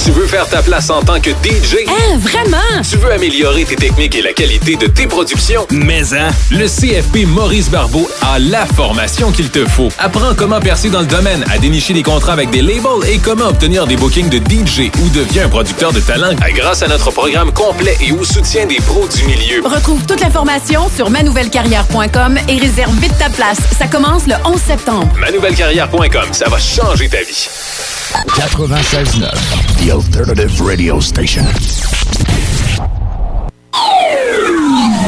Tu veux faire ta place en tant que DJ? Hein, vraiment? Tu veux améliorer tes techniques et la qualité de tes productions? Mais hein, le CFP Maurice Barbeau a la formation qu'il te faut. Apprends comment percer dans le domaine, à dénicher des contrats avec des labels et comment obtenir des bookings de DJ ou deviens un producteur de talent grâce à notre programme complet et au soutien des pros du milieu. Retrouve toute l'information sur manouvellecarrière.com et réserve vite ta place. Ça commence le 11 septembre. Manouvellecarrière.com, ça va changer ta vie. 96.9, The Alternative Radio Station.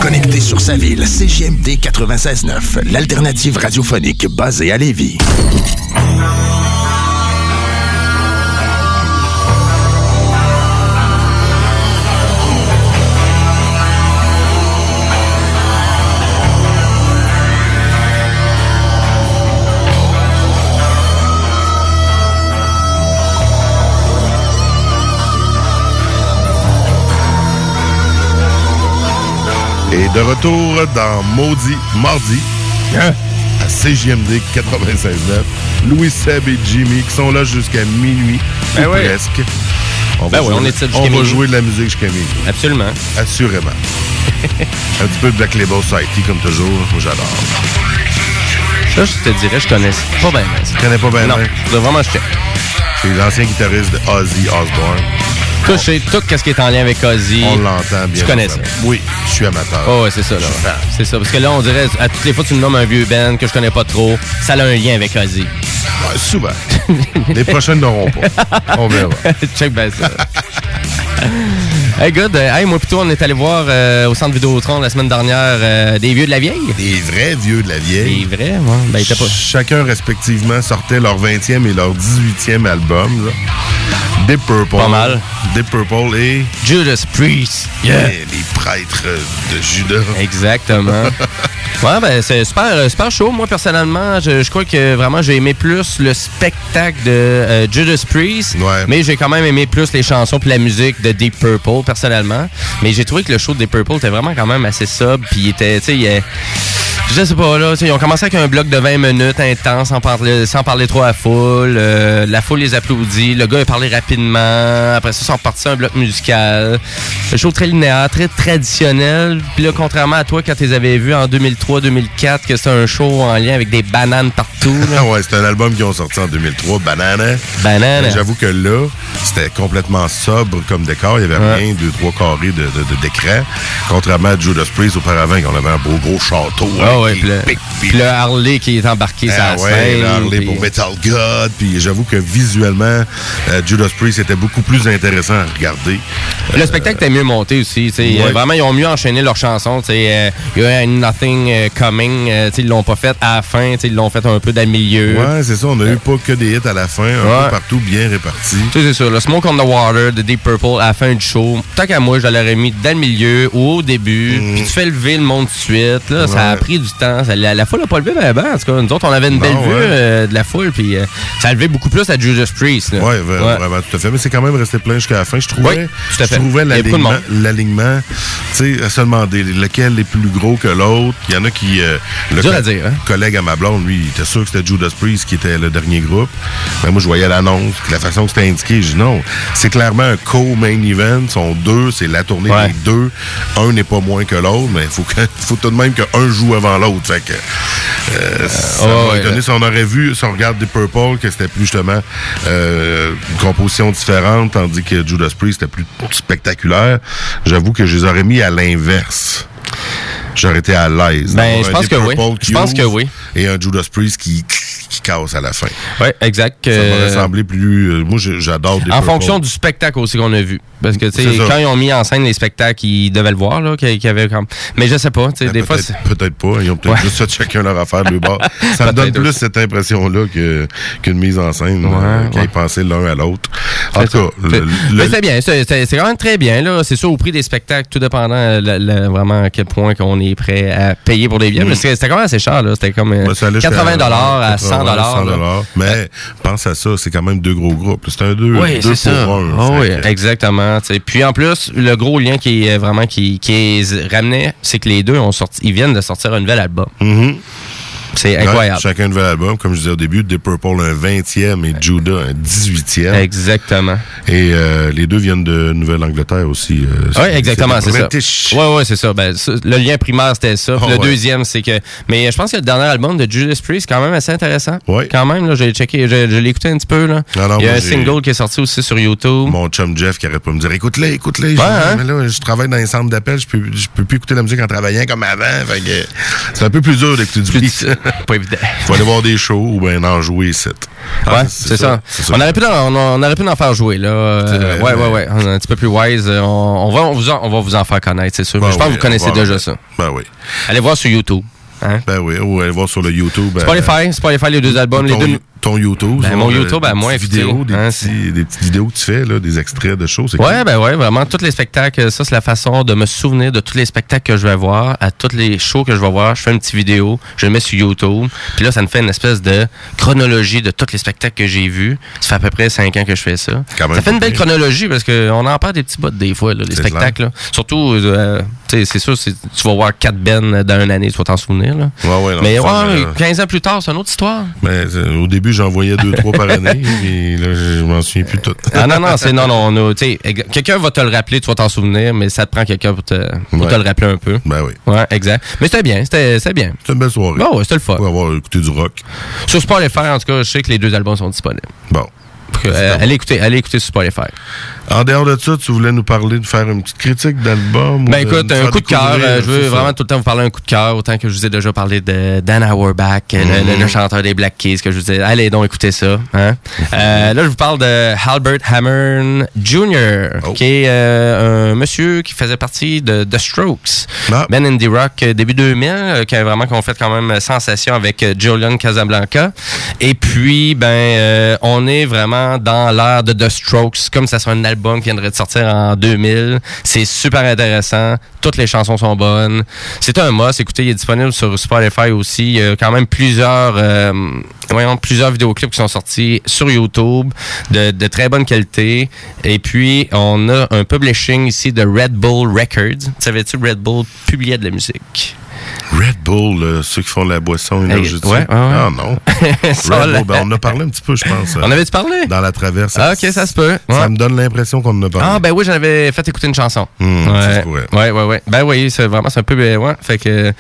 Connecté sur sa ville, CGMD 96.9, l'alternative radiophonique basée à Lévis. Retour dans Maudit Mardi, hein, à CJMD 96.9, Louis Seb et Jimmy qui sont là jusqu'à minuit, Ben ou presque. On Ben va, jouer, on est de ça jusqu'à on va minuit. jouer de la musique jusqu'à minuit. Absolument. Assurément. Un petit peu de Black Label Society, comme toujours. J'adore. Ça, je te dirais, je connais pas bien. Tu connais pas bien Non, bien? je dois vraiment check. C'est l'ancien guitariste de Ozzy Osbourne. Tout, ce qui est en lien avec Ozzy? On l'entend bien. Tu connais ça. Oui, je suis amateur. Oh, ouais, c'est ça, là. C'est ça. Parce que là, on dirait, à toutes les fois tu me nommes un vieux band que je connais pas trop, ça a un lien avec Ozzy. Ouais, souvent. Les prochaines n'auront pas. On verra. Check bien ça. hey, good. Hey, moi, plutôt, on est allé voir euh, au centre Vidéotron la semaine dernière euh, des vieux de la vieille. Des vrais vieux de la vieille. Des vrais, moi. Ben, pas. Chacun, respectivement, sortait leur 20e et leur 18e album. Là. Deep Purple. Pas mal. Deep Purple et... Judas Priest. Yeah. et les prêtres de Judas. Exactement. ouais, ben, c'est super, euh, super chaud. Moi, personnellement, je, je crois que vraiment, j'ai aimé plus le spectacle de euh, Judas Priest. Mais j'ai quand même aimé plus les chansons puis la musique de Deep Purple, personnellement. Mais j'ai trouvé que le show de Deep Purple était vraiment quand même assez sobre. Puis il était, tu sais, il je sais pas, là, ils ont commencé avec un bloc de 20 minutes intense, sans parler, sans parler trop à la foule. Euh, la foule les applaudit. Le gars a parlé rapidement. Après ça, ils sont repartis sur un bloc musical. Le show très linéaire, très traditionnel. Puis là, contrairement à toi, quand tu les avais vus en 2003-2004, que c'était un show en lien avec des bananes partout. Ah ouais, c'est un album qu'ils ont sorti en 2003, Banana. Banana. Mais J'avoue que là, c'était complètement sobre comme décor. Il n'y avait rien, deux, trois carrés de, de. Contrairement à Judas Priest auparavant, on avait un beau gros château. Ah Ouais, puis le, puis le Harley qui est embarqué sur Ah la ouais, scène. le Harley pour Metal God. Puis j'avoue que visuellement, euh, Judas Priest était beaucoup plus intéressant à regarder. Le spectacle était mieux monté aussi. Ouais. Euh, Vraiment, ils ont mieux enchaîné leurs chansons. euh, Il y a Nothing Coming. ils l'ont pas fait à la fin. Ils l'ont fait un peu dans le milieu. Ouais, c'est ça. On a eu pas que des hits à la fin, un peu partout bien répartis. C'est ça. Le Smoke on the Water de Deep Purple à la fin du show. Tant qu'à moi, je l'aurais mis dans le milieu ou au début. Puis tu fais lever le monde de suite. Là, Ça a Mm. Pris du temps. La, la foule n'a pas levé ben, ben, En tout cas, nous autres, on avait une Non, belle vue ouais. euh, de la foule. Puis euh, ça a levé beaucoup plus à Judas Priest. Oui, vraiment, tout à fait. Mais c'est quand même resté plein jusqu'à la fin. Je trouvais, Oui, je trouvais l'alignement, tu sais, à se demander lequel est plus gros que l'autre. Il y en a qui. euh, le à dire, hein? collègue à ma blonde, lui, il était sûr que c'était Judas Priest qui était le dernier groupe. Mais moi, je voyais l'annonce, la façon que c'était indiqué. Je dis non, c'est clairement un co-main event. Sont deux, c'est la tournée Ouais. des deux. Un n'est pas moins que l'autre, mais il faut, que- faut tout de même qu'un joue avant l'autre. Fait que. euh, ça ouais, m'a ouais. étonné. Si on aurait vu, si on regarde Deep Purple, que c'était plus justement euh, une composition différente, tandis que Judas Priest était plus spectaculaire, j'avoue que je les aurais mis à l'inverse. J'aurais été à l'aise. Ben, je pense que oui. Je pense que oui. Et un Judas Priest qui, qui casse à la fin. Oui, exact. Ça Euh, m'aurait semblé plus... euh, moi, j'adore Deep En Purple. fonction du spectacle aussi qu'on a vu. Parce que, tu sais, quand ils ont mis en scène les spectacles, ils devaient le voir, là, qu'il y avait comme... Mais je sais pas, tu sais, Ben, des fois... peut-être, pas. Ils ont peut-être Ouais. juste fait chacun leur affaire de bord. Ça me donne plus aussi. cette impression-là qu'une mise en scène, Ouais, euh, qu'ils ouais. aient pensé l'un à l'autre. En tout cas, le- C'est- le- bien, c'est quand même très bien. là. C'est sûr, au prix des spectacles, tout dépendant le- le- vraiment à quel point qu'on est prêt à payer pour des billets. Mm. Mais c'était quand même assez cher. là. C'était comme euh, Ben, 80 à 100 80, là. dollars. Mais pense à ça, c'est quand même deux gros groupes. C'est un deux, Oui, deux c'est pour ça. un. Ah oui, que- Puis en plus, le gros lien qui est vraiment qui, qui ramenait, c'est que les deux ils viennent de sortir un nouvel album. C'est Ouais, incroyable. chacun un nouvel album. Comme je disais au début, Deep Purple un 20e et Judah un 18e. Exactement. Et euh, les deux viennent de Nouvelle-Angleterre aussi. euh, Oui, exactement, c'est ça. Oui, oui, c'est ça. Ben, ça, Le lien primaire, c'était ça. Oh, le ouais. deuxième, c'est que. Mais je pense que le dernier album de Judas Priest, quand même assez intéressant. Oui. Quand même, là, j'ai checké, je, je l'ai écouté un petit peu. Là. Non, non, Il y a un single qui est sorti aussi sur YouTube. Mon chum Jeff qui arrête pas de me dire écoute-les, écoute-les. Je Ouais, hein? Mais là, je travaille dans un centre d'appel, je peux, je peux plus écouter la musique en travaillant comme avant. Que c'est un peu plus dur d'écouter du Priest. Pas évident. Faut aller voir des shows ou bien en jouer ici. Ah, ouais, c'est ça. On aurait pu en, on, on aurait pu en faire jouer, là. Euh, ouais, ouais, ouais. On est un petit peu plus wise. Euh, On, on va, on, vous en, on va vous en faire connaître, c'est sûr. Ben je pense que vous connaissez déjà ça. Ben oui. Allez voir sur YouTube. Hein? Ben oui, ou aller voir sur le YouTube. ben, Spotify, Spotify, les deux albums, les deux. Ton YouTube. Ben, mon euh, YouTube, des moi, vidéos, des, hein, petits- des petites vidéos que tu fais, là, des extraits de shows. c'est Ouais, cool. ben ouais, vraiment. Tous les spectacles, ça, c'est la façon de me souvenir de tous les spectacles que je vais voir, à tous les shows que je vais voir. Je fais une petite vidéo, je le mets sur YouTube. Puis là, ça me fait une espèce de chronologie de tous les spectacles que j'ai vus. Ça fait à peu près cinq ans que je fais ça. Quand même ça fait une belle chronologie parce qu'on en perd des petits bouts des fois, là, les spectacles. là. Surtout, euh, tu sais, c'est sûr, tu vas voir quatre bennes dans une année, tu vas t'en souvenir. Là. Ouais, ouais, non, Mais ça, ouais, mais, euh, 15 ans plus tard, c'est une autre histoire. C'est- au début, j'en voyais deux, trois par année, mais là, je m'en souviens plus tout. Ah non, non, c'est non, non. quelqu'un va te le rappeler, tu vas t'en souvenir, mais ça te prend quelqu'un pour, te, pour Ouais. te le rappeler un peu. Ben oui. Ouais, exact. Mais c'était bien, c'était bien. C'était une belle soirée. Bon, ouais, c'était le fun. Pour avoir écouté du rock. Sur Spotify, en tout cas, je sais que les deux albums sont disponibles. Bon. Euh, allez écouter, allez écouter sur Spotify. En dehors de ça, tu voulais nous parler de faire une petite critique d'album? Ben écoute, un coup de cœur. euh, je veux vraiment tout le temps vous parler d'un coup de cœur, autant que je vous ai déjà parlé de Dan Auerbach, le- le, le chanteur des Black Keys, que je vous disais, allez donc écouter ça. Hein? Euh, là, je vous parle de Halbert Hammond Jr., Oh. qui est euh, un monsieur qui faisait partie de The Strokes. Ah. Ben Indie Rock, début 2000, euh, qui a vraiment qu'on fait quand même sensation avec Julian Casablanca. Et puis, ben, on est vraiment dans l'ère de The Strokes, comme ça serait un album qui viendrait de sortir en 2000. C'est super intéressant. Toutes les chansons sont bonnes. C'est un must. Écoutez, il est disponible sur Spotify aussi. Il y a quand même plusieurs, euh, plusieurs vidéoclips qui sont sortis sur YouTube de, très bonne qualité. Et puis, on a un publishing ici de Red Bull Records. Savais-tu Red Bull publiait de la musique? Red Bull, là, ceux qui font la boisson énergétique. ouais, ouais, ouais. Ah non. Red. Bull, ben, on en a parlé un petit peu, je pense. On avait-tu parlé? Dans la traverse. Ah, ok, ça se peut. Ça me donne l'impression qu'on en a parlé. Ah, ben oui, j'en avais fait écouter une chanson. Se ouais. ouais, ouais, ouais. Ben oui, c'est vraiment, c'est un peu. ben, ouais. Fait que.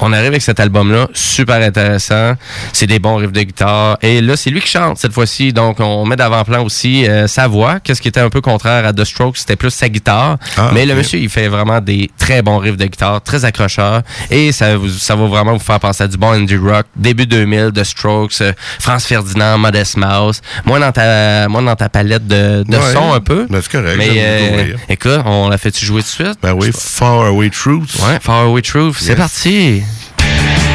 On arrive avec cet album-là, super intéressant. C'est des bons riffs de guitare. Et là, c'est lui qui chante cette fois-ci. Donc, on met d'avant-plan aussi euh, sa voix, qu'est-ce qui était un peu contraire à The Strokes, c'était plus sa guitare. Ah, Mais le monsieur, il fait vraiment des très bons riffs de guitare, très accrocheurs. Et ça, vous- ça va vraiment vous faire penser à du bon indie rock. Début 2000, The Strokes, euh, France Ferdinand, Modest Mouse. Moins dans ta, moins dans ta palette de, de Ouais. son un peu. Ben, c'est correct, Mais euh, écoute, on l'a fait-tu jouer tout de suite? Ben oui, Far Away Truth. Ouais, Far Away Truth. C'est parti. Thank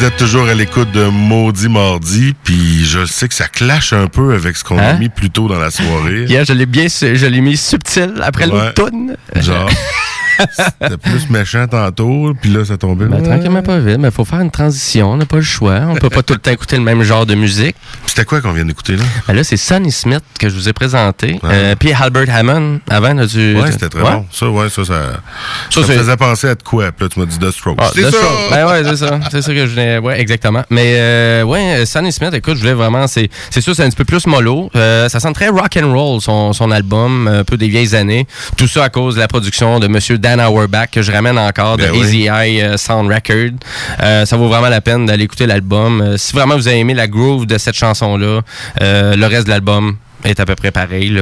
Vous êtes toujours à l'écoute de Maudit Mardi, puis je sais que ça clash un peu avec ce qu'on a Hein? mis plus tôt dans la soirée. Hier, je l'ai bien, je l'ai mis subtil après Ouais. l'automne. Genre, c'était plus méchant tantôt, puis là, ça tombait. Ben, tranquillement pas vite, mais il faut faire une transition, on n'a pas le choix. On peut pas tout le temps écouter le même genre de musique. C'était quoi qu'on vient d'écouter là? Ben là, c'est Sonny Smith que je vous ai présenté. Euh, puis Albert Hammond, avant, as-tu... Ouais, c'était très Ouais? bon. Ça, ouais, ça, ça, ça, me c'est- faisait penser à de quoi? Puis là, tu m'as dit The Strokes. Ah, c'est ça! Ben ouais, c'est ça. C'est ça que je voulais. Ouais, exactement. Mais euh, ouais, Sonny Smith, écoute, je voulais vraiment. C'est, c'est sûr, c'est un petit peu plus mollo. Euh, ça sent très rock and roll son, son album, un peu des vieilles années. Tout ça à cause de la production de Monsieur Dan Auerbach que je ramène encore de Ben. Easy Eye euh, Sound Record. Euh, ça vaut vraiment la peine d'aller écouter l'album. Euh, si vraiment vous avez aimé la groove de cette chanson-là, euh, le reste de l'album est à peu près pareil.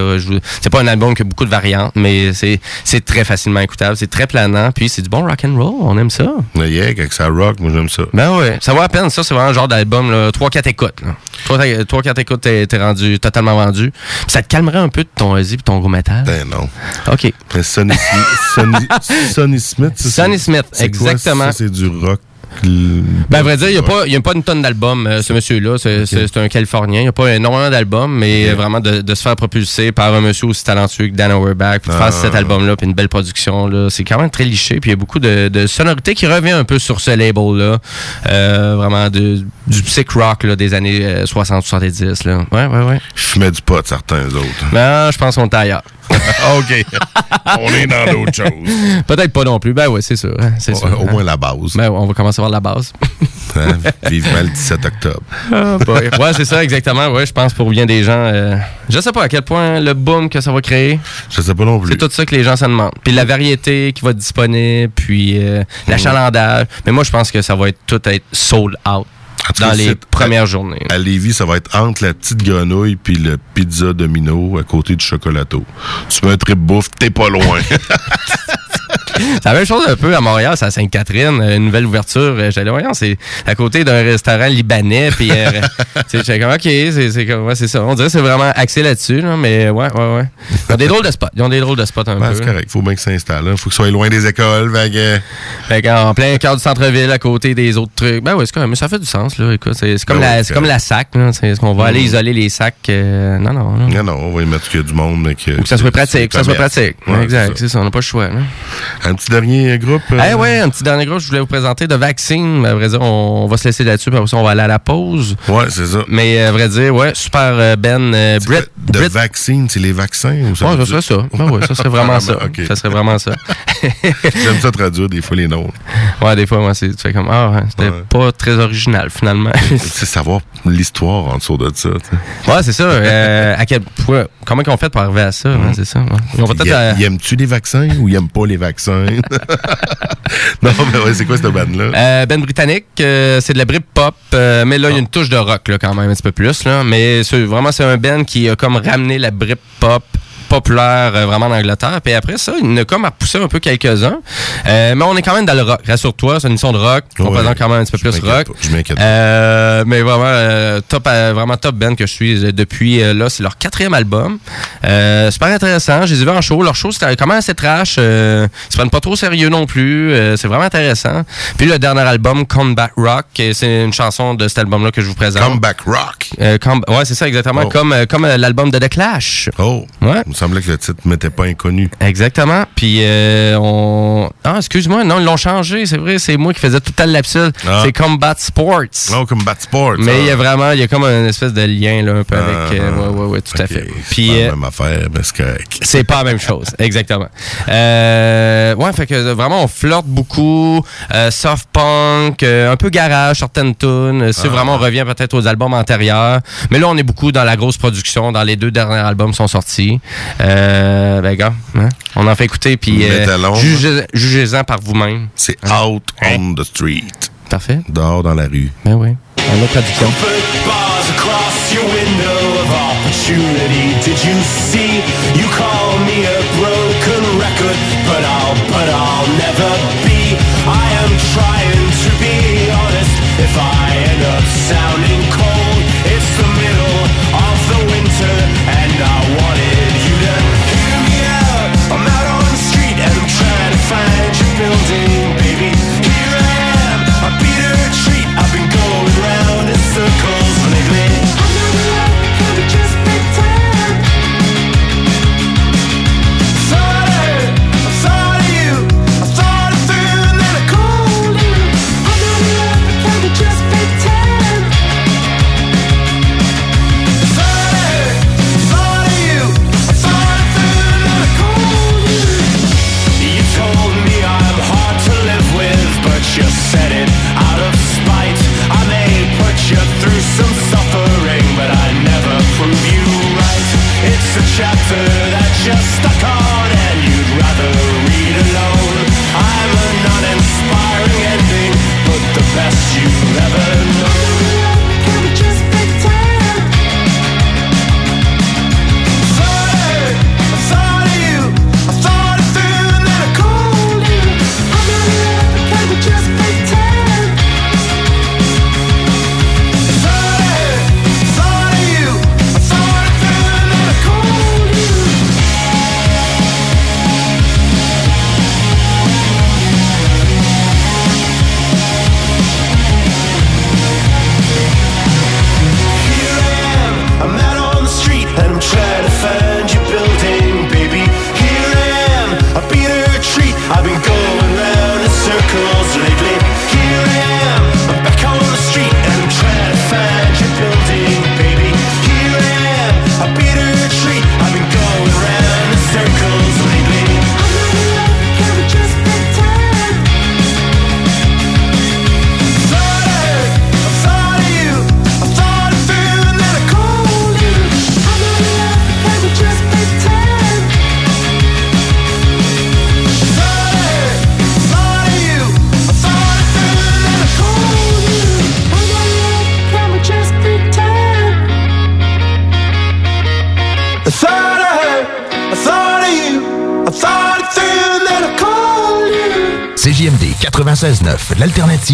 C'est pas un album qui a beaucoup de variantes, mais c'est, c'est très facilement écoutable. C'est très planant. Puis c'est du bon rock and roll. On aime ça. Mais yeah, quand ça rock, moi, j'aime ça. Ben ouais, ça vaut la peine. Ça, c'est vraiment un genre d'album, là, 3-4 écoutes. là. 3-4 écoutes, t'es, t'es rendu totalement vendu. Puis ça te calmerait un peu de ton Ozzy et ton gros métal. Ben non. OK. Sonny, Smith- Sonny, Sonny Smith, ça, c'est- Sonny Smith, exactement. ça, c'est du rock. Ben, à vrai dire, il n'y a, pas- y a pas une tonne d'albums, euh, ce monsieur-là. C'est, un Californien. Il n'y a pas énormément d'albums, mais euh, vraiment de, de se faire propulser par un monsieur aussi talentueux que Dan Auerbach, puis de Ah. faire cet album-là, puis une belle production. C'est quand même très liché, puis il y a beaucoup de, de sonorités qui revient un peu sur ce label-là. Euh, vraiment de, du psych rock là, des années euh, 60-70. Là. Ouais, ouais, ouais. Je fumais du pot, certains autres. Ben, je pense qu'on est ailleurs. OK. On est dans d'autres choses. Peut-être pas non plus. Ben ouais, c'est sûr. hein, Au- sûr. au moins la base. Ben, on va commencer par la base. Hein? Vivement le 17 octobre. Ah, ouais, c'est ça, exactement. Ouais, je pense pour bien des gens. euh, je sais pas à quel point le boom que ça va créer. Je sais pas non plus. C'est tout ça que les gens se demandent. Puis la variété qui va être disponible, puis euh, l'achalandage. Mais moi, je pense que ça va être tout être sold out dans les premières journées. À Lévis, ça va être entre la petite grenouille puis le pizza domino à côté du chocolato. Tu mets un trip bouffe, t'es pas loin. C'est la même chose un peu à Montréal, c'est à Sainte-Catherine, euh, une nouvelle ouverture. Euh, J'allais, voyons, c'est à côté d'un restaurant libanais. Puis, euh, tu sais, j'étais comme, OK, c'est c'est comme- ouais, c'est ça. On dirait que c'est vraiment axé là-dessus, là, mais ouais, ouais, ouais. Ils ont des drôles de spots. Ils ont des drôles de spots un Ben, peu. c'est correct, faut bien que ça s'installe. Il faut que ce soit loin des écoles. Fait que- Fait qu'en plein cœur du centre-ville, à côté des autres trucs. Ben oui, c'est quand même, ça fait du sens, là. Écoute, c'est comme, Ben la, oui, c'est comme la sac, là. C'est est-ce qu'on va Mm. aller isoler les sacs? euh, non, non, non. Non, non, on va y mettre qu'il y a du monde, mais que. Ou que ça soit pratique, que ça soit pratique. Ouais, exact, c'est c'est ça, on n'a pas le choix, là. Un petit dernier groupe. euh, Eh ouais, un petit dernier groupe, je voulais vous présenter de Vaccine. À vrai dire, on, va se laisser là-dessus, puis après ça, on va aller à la pause. Ouais, c'est ça. Mais à vrai dire, ouais, super euh, Ben euh, Brit. De vaccine, c'est les vaccins ou ça? Ouais, ça serait ça. Ben ouais, ça serait vraiment ça. Ok. Ça serait vraiment ça. J'aime ça traduire des fois les noms. Ouais, des fois, moi, c'est, tu fais comme, ah, c'était Ouais. pas très original, finalement. c'est savoir l'histoire en dessous de ça. tu sais. Ouais, c'est ça. Euh, à quel point, comment qu'on fait pour arriver à ça? hein, c'est ça. ouais. On va peut-être. Y a- y aimes-tu les vaccins ou y aiment pas les vaccins? non, mais ouais, c'est quoi cette bande-là? euh, ben britannique, euh, c'est de la Britpop, euh, mais là il y a une touche de rock là, quand même un petit peu plus là, mais vraiment c'est un band qui a comme ramené la Britpop populaire euh, vraiment en Angleterre. Puis après ça, il en a comme à repousser un peu quelques-uns. Euh, mais on est quand même dans le rock. Rassure-toi, c'est une émission de rock. On Ouais. présente quand même un petit peu plus rock. pas, je m'inquiète. Euh, mais vraiment, top, vraiment top band que je suis depuis là. C'est leur quatrième album. Super intéressant. Je les ai vus en show. Leur show, c'était quand même assez trash. Ils se prennent pas trop sérieux non plus. C'est vraiment intéressant. Puis le dernier album, Comeback Rock, c'est une chanson de cet album-là que je vous présente. Comeback Rock. Come- ouais, c'est ça, exactement. Oh. Comme, comme l'album de The Clash. Oh, Ouais. Semblait que le titre m'était pas inconnu. Exactement. Puis euh, on. Ah, excuse-moi, non, ils l'ont changé. C'est vrai, c'est moi qui faisais tout le lapsus. Ah. C'est Combat Sports. Oh, Combat Sports. Mais il y a ah. vraiment, il y a comme une espèce de lien là, un peu Ah, avec. euh, ah. ouais, ouais, ouais, tout à fait. c'est Puis pas euh, la même affaire, c'est correct. c'est pas la même chose, exactement. Euh, ouais, fait que euh, vraiment on flirte beaucoup, euh, soft punk, euh, un peu garage, certaines tunes. Euh, Si Ah. vraiment on revient peut-être aux albums antérieurs, mais là on est beaucoup dans la grosse production. Dans les deux derniers albums sont sortis. Euh, ben gars, hein, on en fait écouter puis euh, Métalon. jugez- jugez-en par vous-même. C'est Out on the Street. Parfait. Dehors dans la rue. Ben oui. Un autre traduction. bars across your window of opportunity. Did you see? You call me a broken record, but I'll, but I'll never be.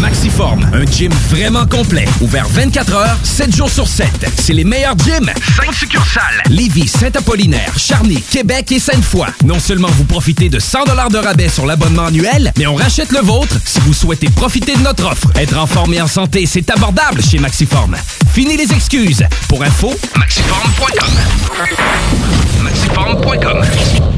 Maxiform, un gym vraiment complet. Ouvert 24 heures, 7 jours sur 7. C'est les meilleurs gyms. 5 succursales. Lévis, Saint-Apollinaire, Charny, Québec et Sainte-Foy. Non seulement vous profitez de 100 de rabais sur l'abonnement annuel, mais on rachète le vôtre si vous souhaitez profiter de notre offre. Être en forme et en santé, c'est abordable chez Maxiform. Fini les excuses. Pour info, maxiform.com. Maxiform.com.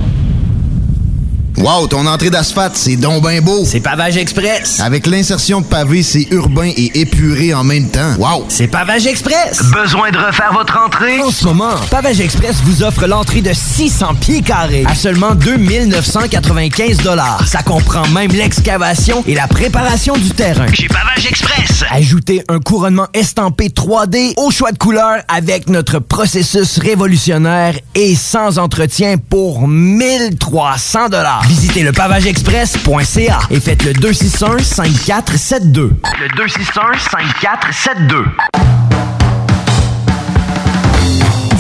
Wow, ton entrée d'asphalte, c'est donc ben beau. C'est Pavage Express. Avec l'insertion de pavé, c'est urbain et épuré en même temps. Wow. C'est Pavage Express. Besoin de refaire votre entrée? En ce moment, Pavage Express vous offre l'entrée de 600 pieds carrés à seulement 2995 Ça comprend même l'excavation et la préparation du terrain. Chez Pavage Express. Ajoutez un couronnement estampé 3D au choix de couleur avec notre processus révolutionnaire et sans entretien pour 1300 Visitez le pavageexpress.ca et faites le 261-5472. Le 261-5472.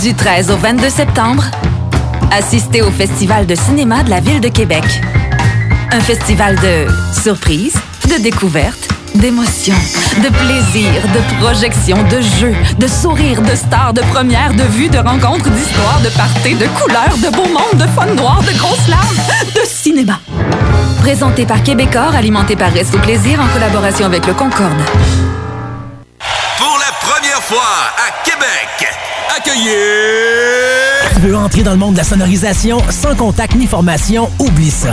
Du 13 au 22 septembre, assistez au Festival de cinéma de la Ville de Québec. Un festival de surprises, de découvertes, d'émotions, de plaisir, de projections, de jeux, de sourires, de stars, de premières, de vues, de rencontres, d'histoires, de parties, de couleurs, de beaux mondes, de fun noir, de grosses larmes, de cinéma. Présenté par Québecor, alimenté par Resto Plaisir en collaboration avec le Concorde. Pour la première fois à Québec, accueillez... Tu veux entrer dans le monde de la sonorisation sans contact ni formation? Oublie ça.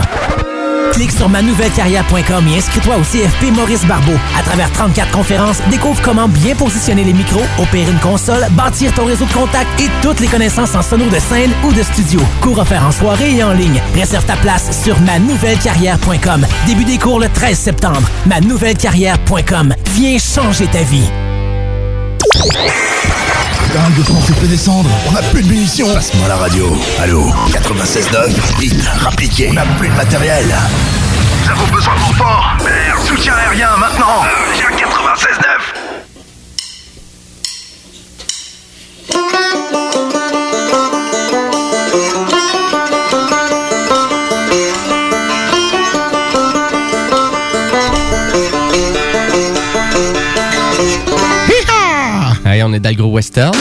Clique sur manouvellecarrière.com et inscris-toi au CFP Maurice Barbeau. À travers 34 conférences, découvre comment bien positionner les micros, opérer une console, bâtir ton réseau de contacts et toutes les connaissances en sono de scène ou de studio. Cours offerts en soirée et en ligne. Réserve ta place sur manouvellecarrière.com. Début des cours le 13 septembre. manouvellecarrière.com. Viens changer ta vie. Dans le doucement, tu peux descendre. On n'a plus de munitions. Passe-moi la radio. Allô 96.9. Vite, rappliquez. On n'a plus de matériel. Nous avons besoin de renfort. Merde, soutien aérien maintenant. J'ai un 96.9. est dans le gros western.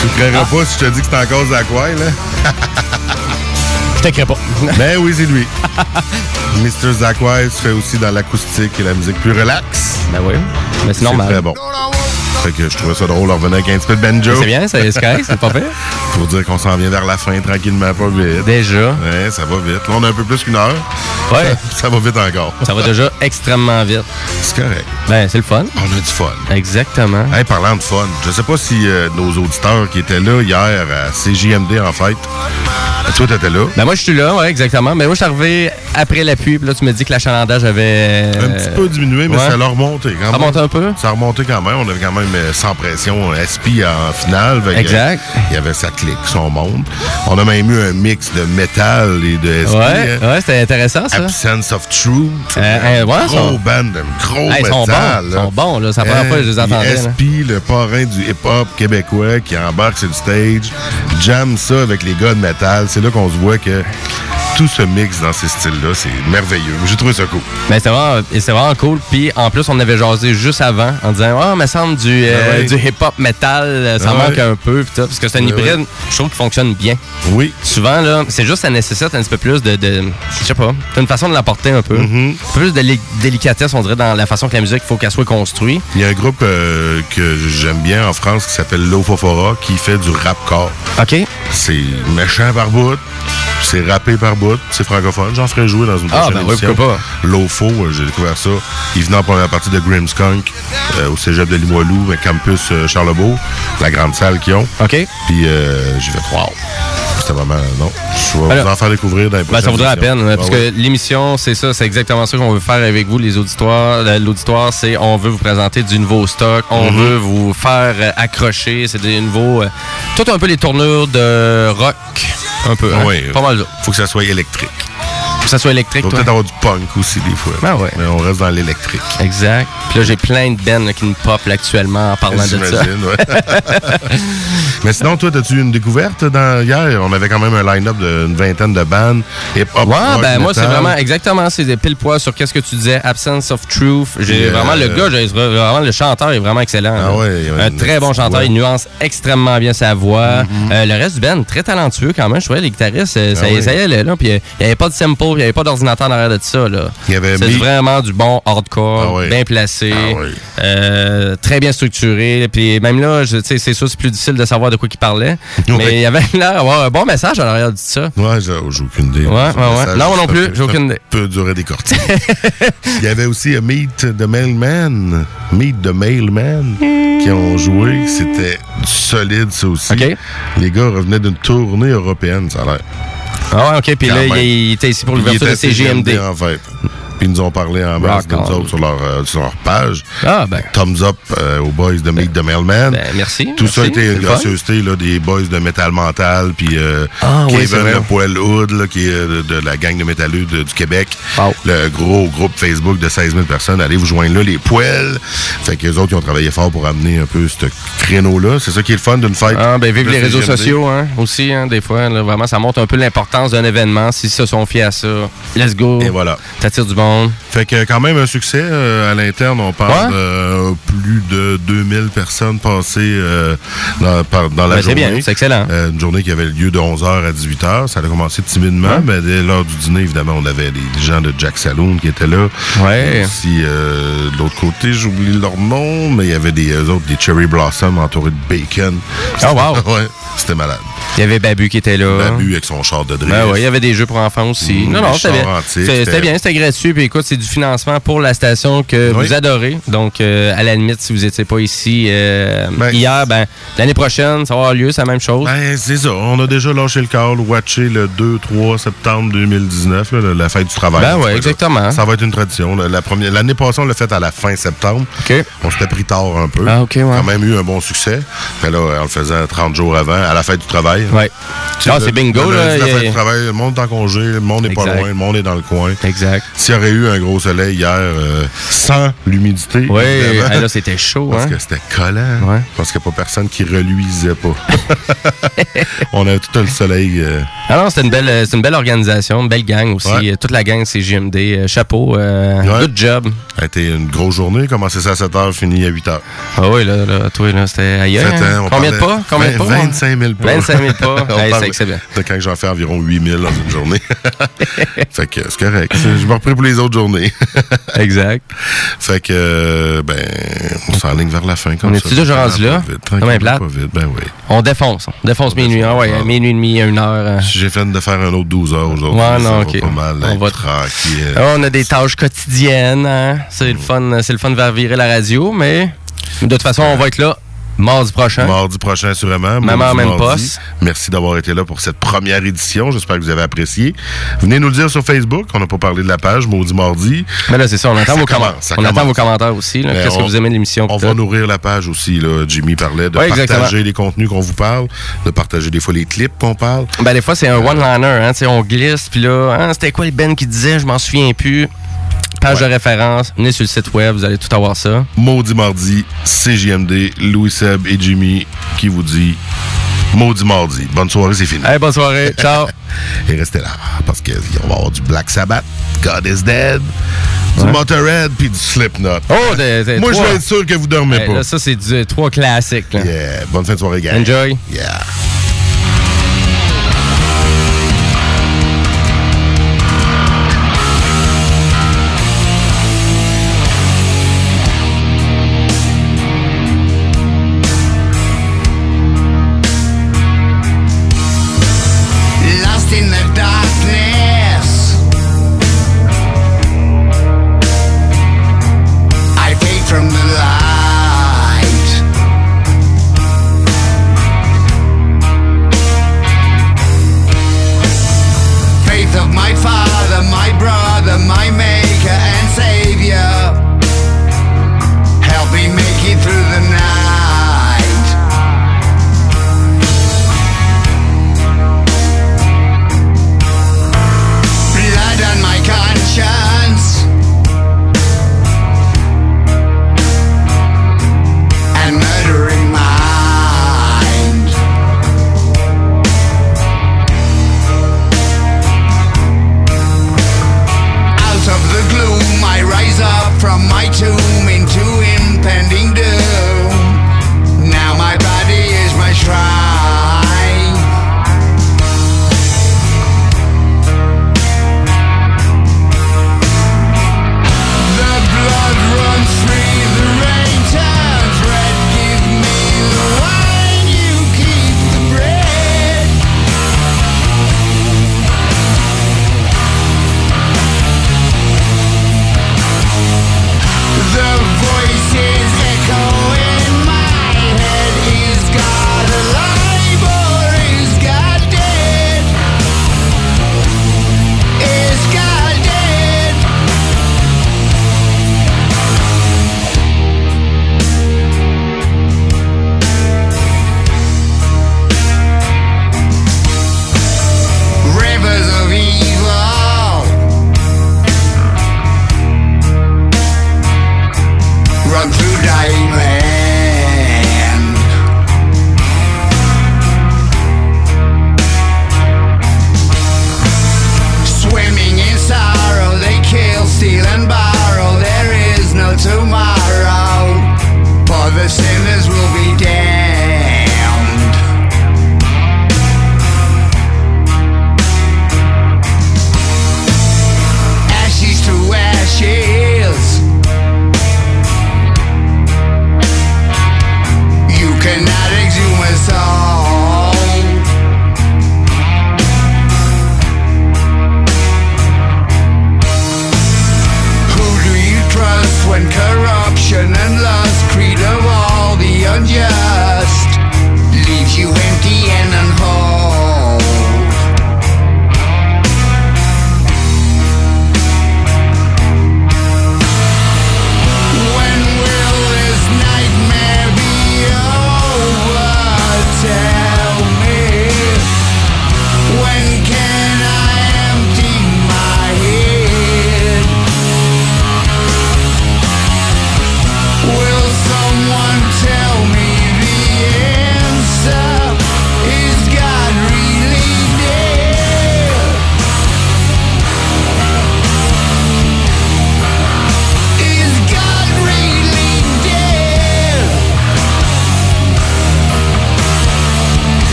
Tu ne créeras pas si je te dis que c'est encore Zakwai, là? Je te crée pas. ben oui, c'est lui. Mr. Zakwai se fait aussi dans l'acoustique et la musique plus relax. Ben oui. Mais c'est normal. très bon. Fait que je trouvais ça drôle de revenir avec un petit peu de banjo. C'est bien, c'est correct, c'est pas fait. Pour dire qu'on s'en vient vers la fin tranquillement, pas vite. Déjà. Ouais, ça va vite. Là, on a un peu plus qu'une heure. Ouais. Ça, ça va vite encore. Ça va déjà extrêmement vite. C'est correct. Ben, c'est le fun. On a du fun. Exactement. Hey, parlant de fun, je sais pas si euh, nos auditeurs qui étaient là hier à CJMD, en fait, toi, t'étais là. Ben moi, je suis là, ouais, exactement. Mais moi, je suis arrivé après la pluie. Puis là, tu me dis que l'achalandage avait... Un petit peu diminué, mais ouais. ça l'a remonté quand Ça même. remonte un peu? Ça a remonté quand même. On avait quand même sans pression SP en finale. Que, Exact. euh, Il y avait sa clique, son monde. On a même eu un mix de métal et de SP. Ouais, hein. ouais, c'était intéressant, ça. Absence of Truth. Euh, euh, ouais, gros sont- band, gros Hey, ils sont bons, là. sont là. Je les là. SP, le parrain du hip-hop québécois qui embarque sur le stage, jam ça avec les gars de métal. C'est là qu'on se voit que tout ce mix dans ces styles-là, c'est merveilleux. J'ai trouvé ça cool. Mais c'est vraiment, vraiment cool. Puis en plus, on avait jasé juste avant en disant Ah, me semble du, euh, ouais. du hip-hop metal, euh, ça ouais. manque un peu. Tout, parce que c'est un hybride, ouais. je trouve, qui fonctionne bien. Oui. Souvent, là, c'est juste, ça nécessite un petit peu plus de. de je sais pas, une façon de l'apporter un peu. Mm-hmm. Un peu plus de délicatesse, on dirait, dans la façon que la musique, il faut qu'elle soit construite. Il y a un groupe euh, que j'aime bien en France qui s'appelle Lofofora qui fait du rapcore. OK. C'est méchant par bout, c'est rappé par bout, c'est francophone. J'en ferai jouer dans une Ah, prochaine ben oui, émission. pourquoi pas. Lofo, euh, j'ai découvert ça. Il venait en première partie de Grimmskunk euh, au cégep de Limoilou, campus euh, Charlebourg, la grande salle qu'ils ont. OK. Puis euh, j'ai fait wow. C'était vraiment non. Je vais Alors, vous en faire découvrir dans les Ben, ça vaudrait la peine, Ah parce ouais. que l'émission, c'est ça, c'est exactement ça qu'on veut faire avec vous, les auditoires. L'auditoire, c'est on veut vous présenter du nouveau stock, on Mhm. veut vous faire accrocher, c'est des nouveaux. tout un peu les tournures de rock, un peu. hein. Oui, Pas mal. Faut que ça soit électrique. Que ça soit électrique, toi. peut-être avoir du punk aussi, des fois. Ben ouais. Mais on reste dans l'électrique. Exact. Puis là, j'ai plein de bands là, qui me pop là, actuellement en parlant de ça. Ouais. Mais sinon, toi, as-tu eu une découverte dans, hier? On avait quand même un line-up d'une vingtaine de bandes. Hip-hop, Ouais, rock, ben moi, c'est vraiment exactement, c'est des pile sur qu'est-ce que tu disais, Absence of Truth. J'ai vraiment le gars, j'ai vraiment le chanteur est vraiment excellent. Ah ouais, un très bon chanteur, il nuance extrêmement bien sa voix. Mm-hmm. Euh, le reste du band, très talentueux quand même. Je trouvais les guitaristes, euh, ça, Ah ouais. ça y allait là. Puis euh, il n'y avait pas de sample, il n'y avait pas d'ordinateur derrière de ça C'est mis- vraiment du bon hardcore, Ah bien placé, Ah euh, très bien structuré. Puis même là, c'est sûr, c'est plus difficile de savoir de quoi il parlait. Mais il y avait l'air d'avoir un bon message à l'arrière de ça. Ouais, j'ai j'ai aucune idée. Ouais, ouais, Non, moi non plus, j'ai aucune idée. peut durer des cortiques. Il y avait aussi euh, Meet the Mailman. Meet the Mailman qui ont joué. C'était solide, ça aussi. Les gars revenaient d'une tournée européenne, ça a l'air. Ah ouais, ok. Puis là, il, il était ici pour l'ouverture de CGMD. en fait. Puis ils nous ont parlé en masse de nous autres sur leur, euh, sur leur page. Ah, ben. Thumbs up euh, aux boys de Meet the Mailman. Ben, merci. Tout ça a été une gracieuseté là, des boys de Metal Mental, puis euh, Ah, Kevin. Le Poil Hood, là, qui est de, de la gang de métalleux du Québec. Le gros groupe Facebook de 16 000 personnes. Allez vous joindre là, les poils. Fait que les autres, ils ont travaillé fort pour amener un peu ce créneau-là. C'est ça qui est le fun d'une fête. Ah, ben, vive les réseaux sociaux, hein, aussi, hein, des fois. là, vraiment, ça montre un peu l'importance d'un événement. S'ils se sont fiés à ça, let's go. Et voilà. T'attires du Fait que quand même un succès euh, à l'interne. On parle Ouais. de plus de 2000 personnes passées euh, dans, par- dans la Ben, c'est journée. bien, c'est excellent. Euh, une journée qui avait lieu de 11h à 18h. Ça a commencé timidement, Ouais. mais dès l'heure du dîner, évidemment, on avait des gens de Jack Saloon qui étaient là. Ouais. Aussi, de l'autre côté, j'oublie leur nom, mais il y avait des eux autres, des Cherry Blossom entourés de bacon. Oh, wow. ouais, c'était malade. Il y avait Babu qui était là. Babu avec son char de drift. Ben ouais, il y avait des jeux pour enfants aussi. Mmh, non, non, c'était bien. C'était bien, c'était gratuit. Puis écoute, c'est du financement pour la station que Oui. vous adorez. Donc, euh, à la limite, si vous n'étiez pas ici euh, hier, ben, l'année prochaine, ça va avoir lieu, c'est la même chose. Ben, c'est ça. On a déjà lâché le call, watché le 2-3 septembre 2019, là, la fête du travail. Ben ouais, exactement. Ça va être une tradition. là. La première- L'année passée, on l'a fait à la fin septembre. On s'était pris tard un peu. Ah, ok, ouais. quand même eu un bon succès. Mais là, on le faisait 30 jours avant, à la fête du travail. Ah, le- c'est bingo, le là. La fête du travail, le monde est en congé, le monde n'est pas loin, le monde est dans le coin. Exact. S'il y aurait eu un gros soleil hier, euh, sans l'humidité. Oui, là, c'était chaud. Parce hein? que c'était collant. Parce qu'il n'y a pas personne qui reluisait pas. on avait tout le soleil. euh, Ah non, c'était une belle, c'est une belle organisation, une belle gang aussi. Ouais. Toute la gang, c'est JMD. Euh, chapeau, euh, Ouais. good job. Ça a été une grosse journée. Commencé ça à 7 h, fini à 8 h. Ah oui, là, là, toi, là, c'était ailleurs. Hein? Combien de pas? Combien de pas? 25 000 pas. 25 000 pas. On Hey, c'est excellent. De quand j'en fais environ 8 000 dans une journée. fait que c'est correct. Je me repris pour les autres journées. exact. Fait que, euh, ben, on s'enligne vers la fin comme On ça. est-tu déjà rendu là? Pas vite, pas vite, ben oui. On défonce. On défonce minuit. Ah ouais, minuit et demi, une heure. euh. J'ai fait de faire un autre 12 heures aujourd'hui. Ouais, non, ça va ok. Pas mal, On être va- tranquille. Ah, On a des tâches quotidiennes. hein. C'est le fun, c'est le fun de faire virer la radio, mais de toute façon, on va être là mardi prochain. Mardi prochain, sûrement. Heure, même poste. Merci d'avoir été là pour cette première édition. J'espère que vous avez apprécié. Venez nous le dire sur Facebook. On n'a pas parlé de la page Maudit Mardi. Mais là, c'est ça. On attend, vos, commence, ça on attend vos commentaires aussi. Qu'est-ce que vous aimez de l'émission? On va nourrir la page aussi. Là. Jimmy parlait de Ouais, partager exactement. les contenus qu'on vous parle, de partager des fois les clips qu'on parle. Ben, des fois, c'est un one-liner. Hein, on glisse, puis là, hein, c'était quoi les Ben qui disait? Je m'en souviens plus. Page de référence. Venez sur le site web, vous allez tout avoir ça. Maudit Mardi, CJMD, Louis Seb et Jimmy qui vous dit Maudit Mardi. Bonne soirée, c'est fini. Hey, bonne soirée. Ciao. Et restez là parce qu'on va avoir du Black Sabbath, God is Dead, du. Motorhead puis du Slipknot. Oh, Moi, je vais être sûr que vous dormez Hey, pas. là, ça, c'est du trois classiques. là. Yeah. Bonne fin de soirée, gars. Enjoy. Yeah.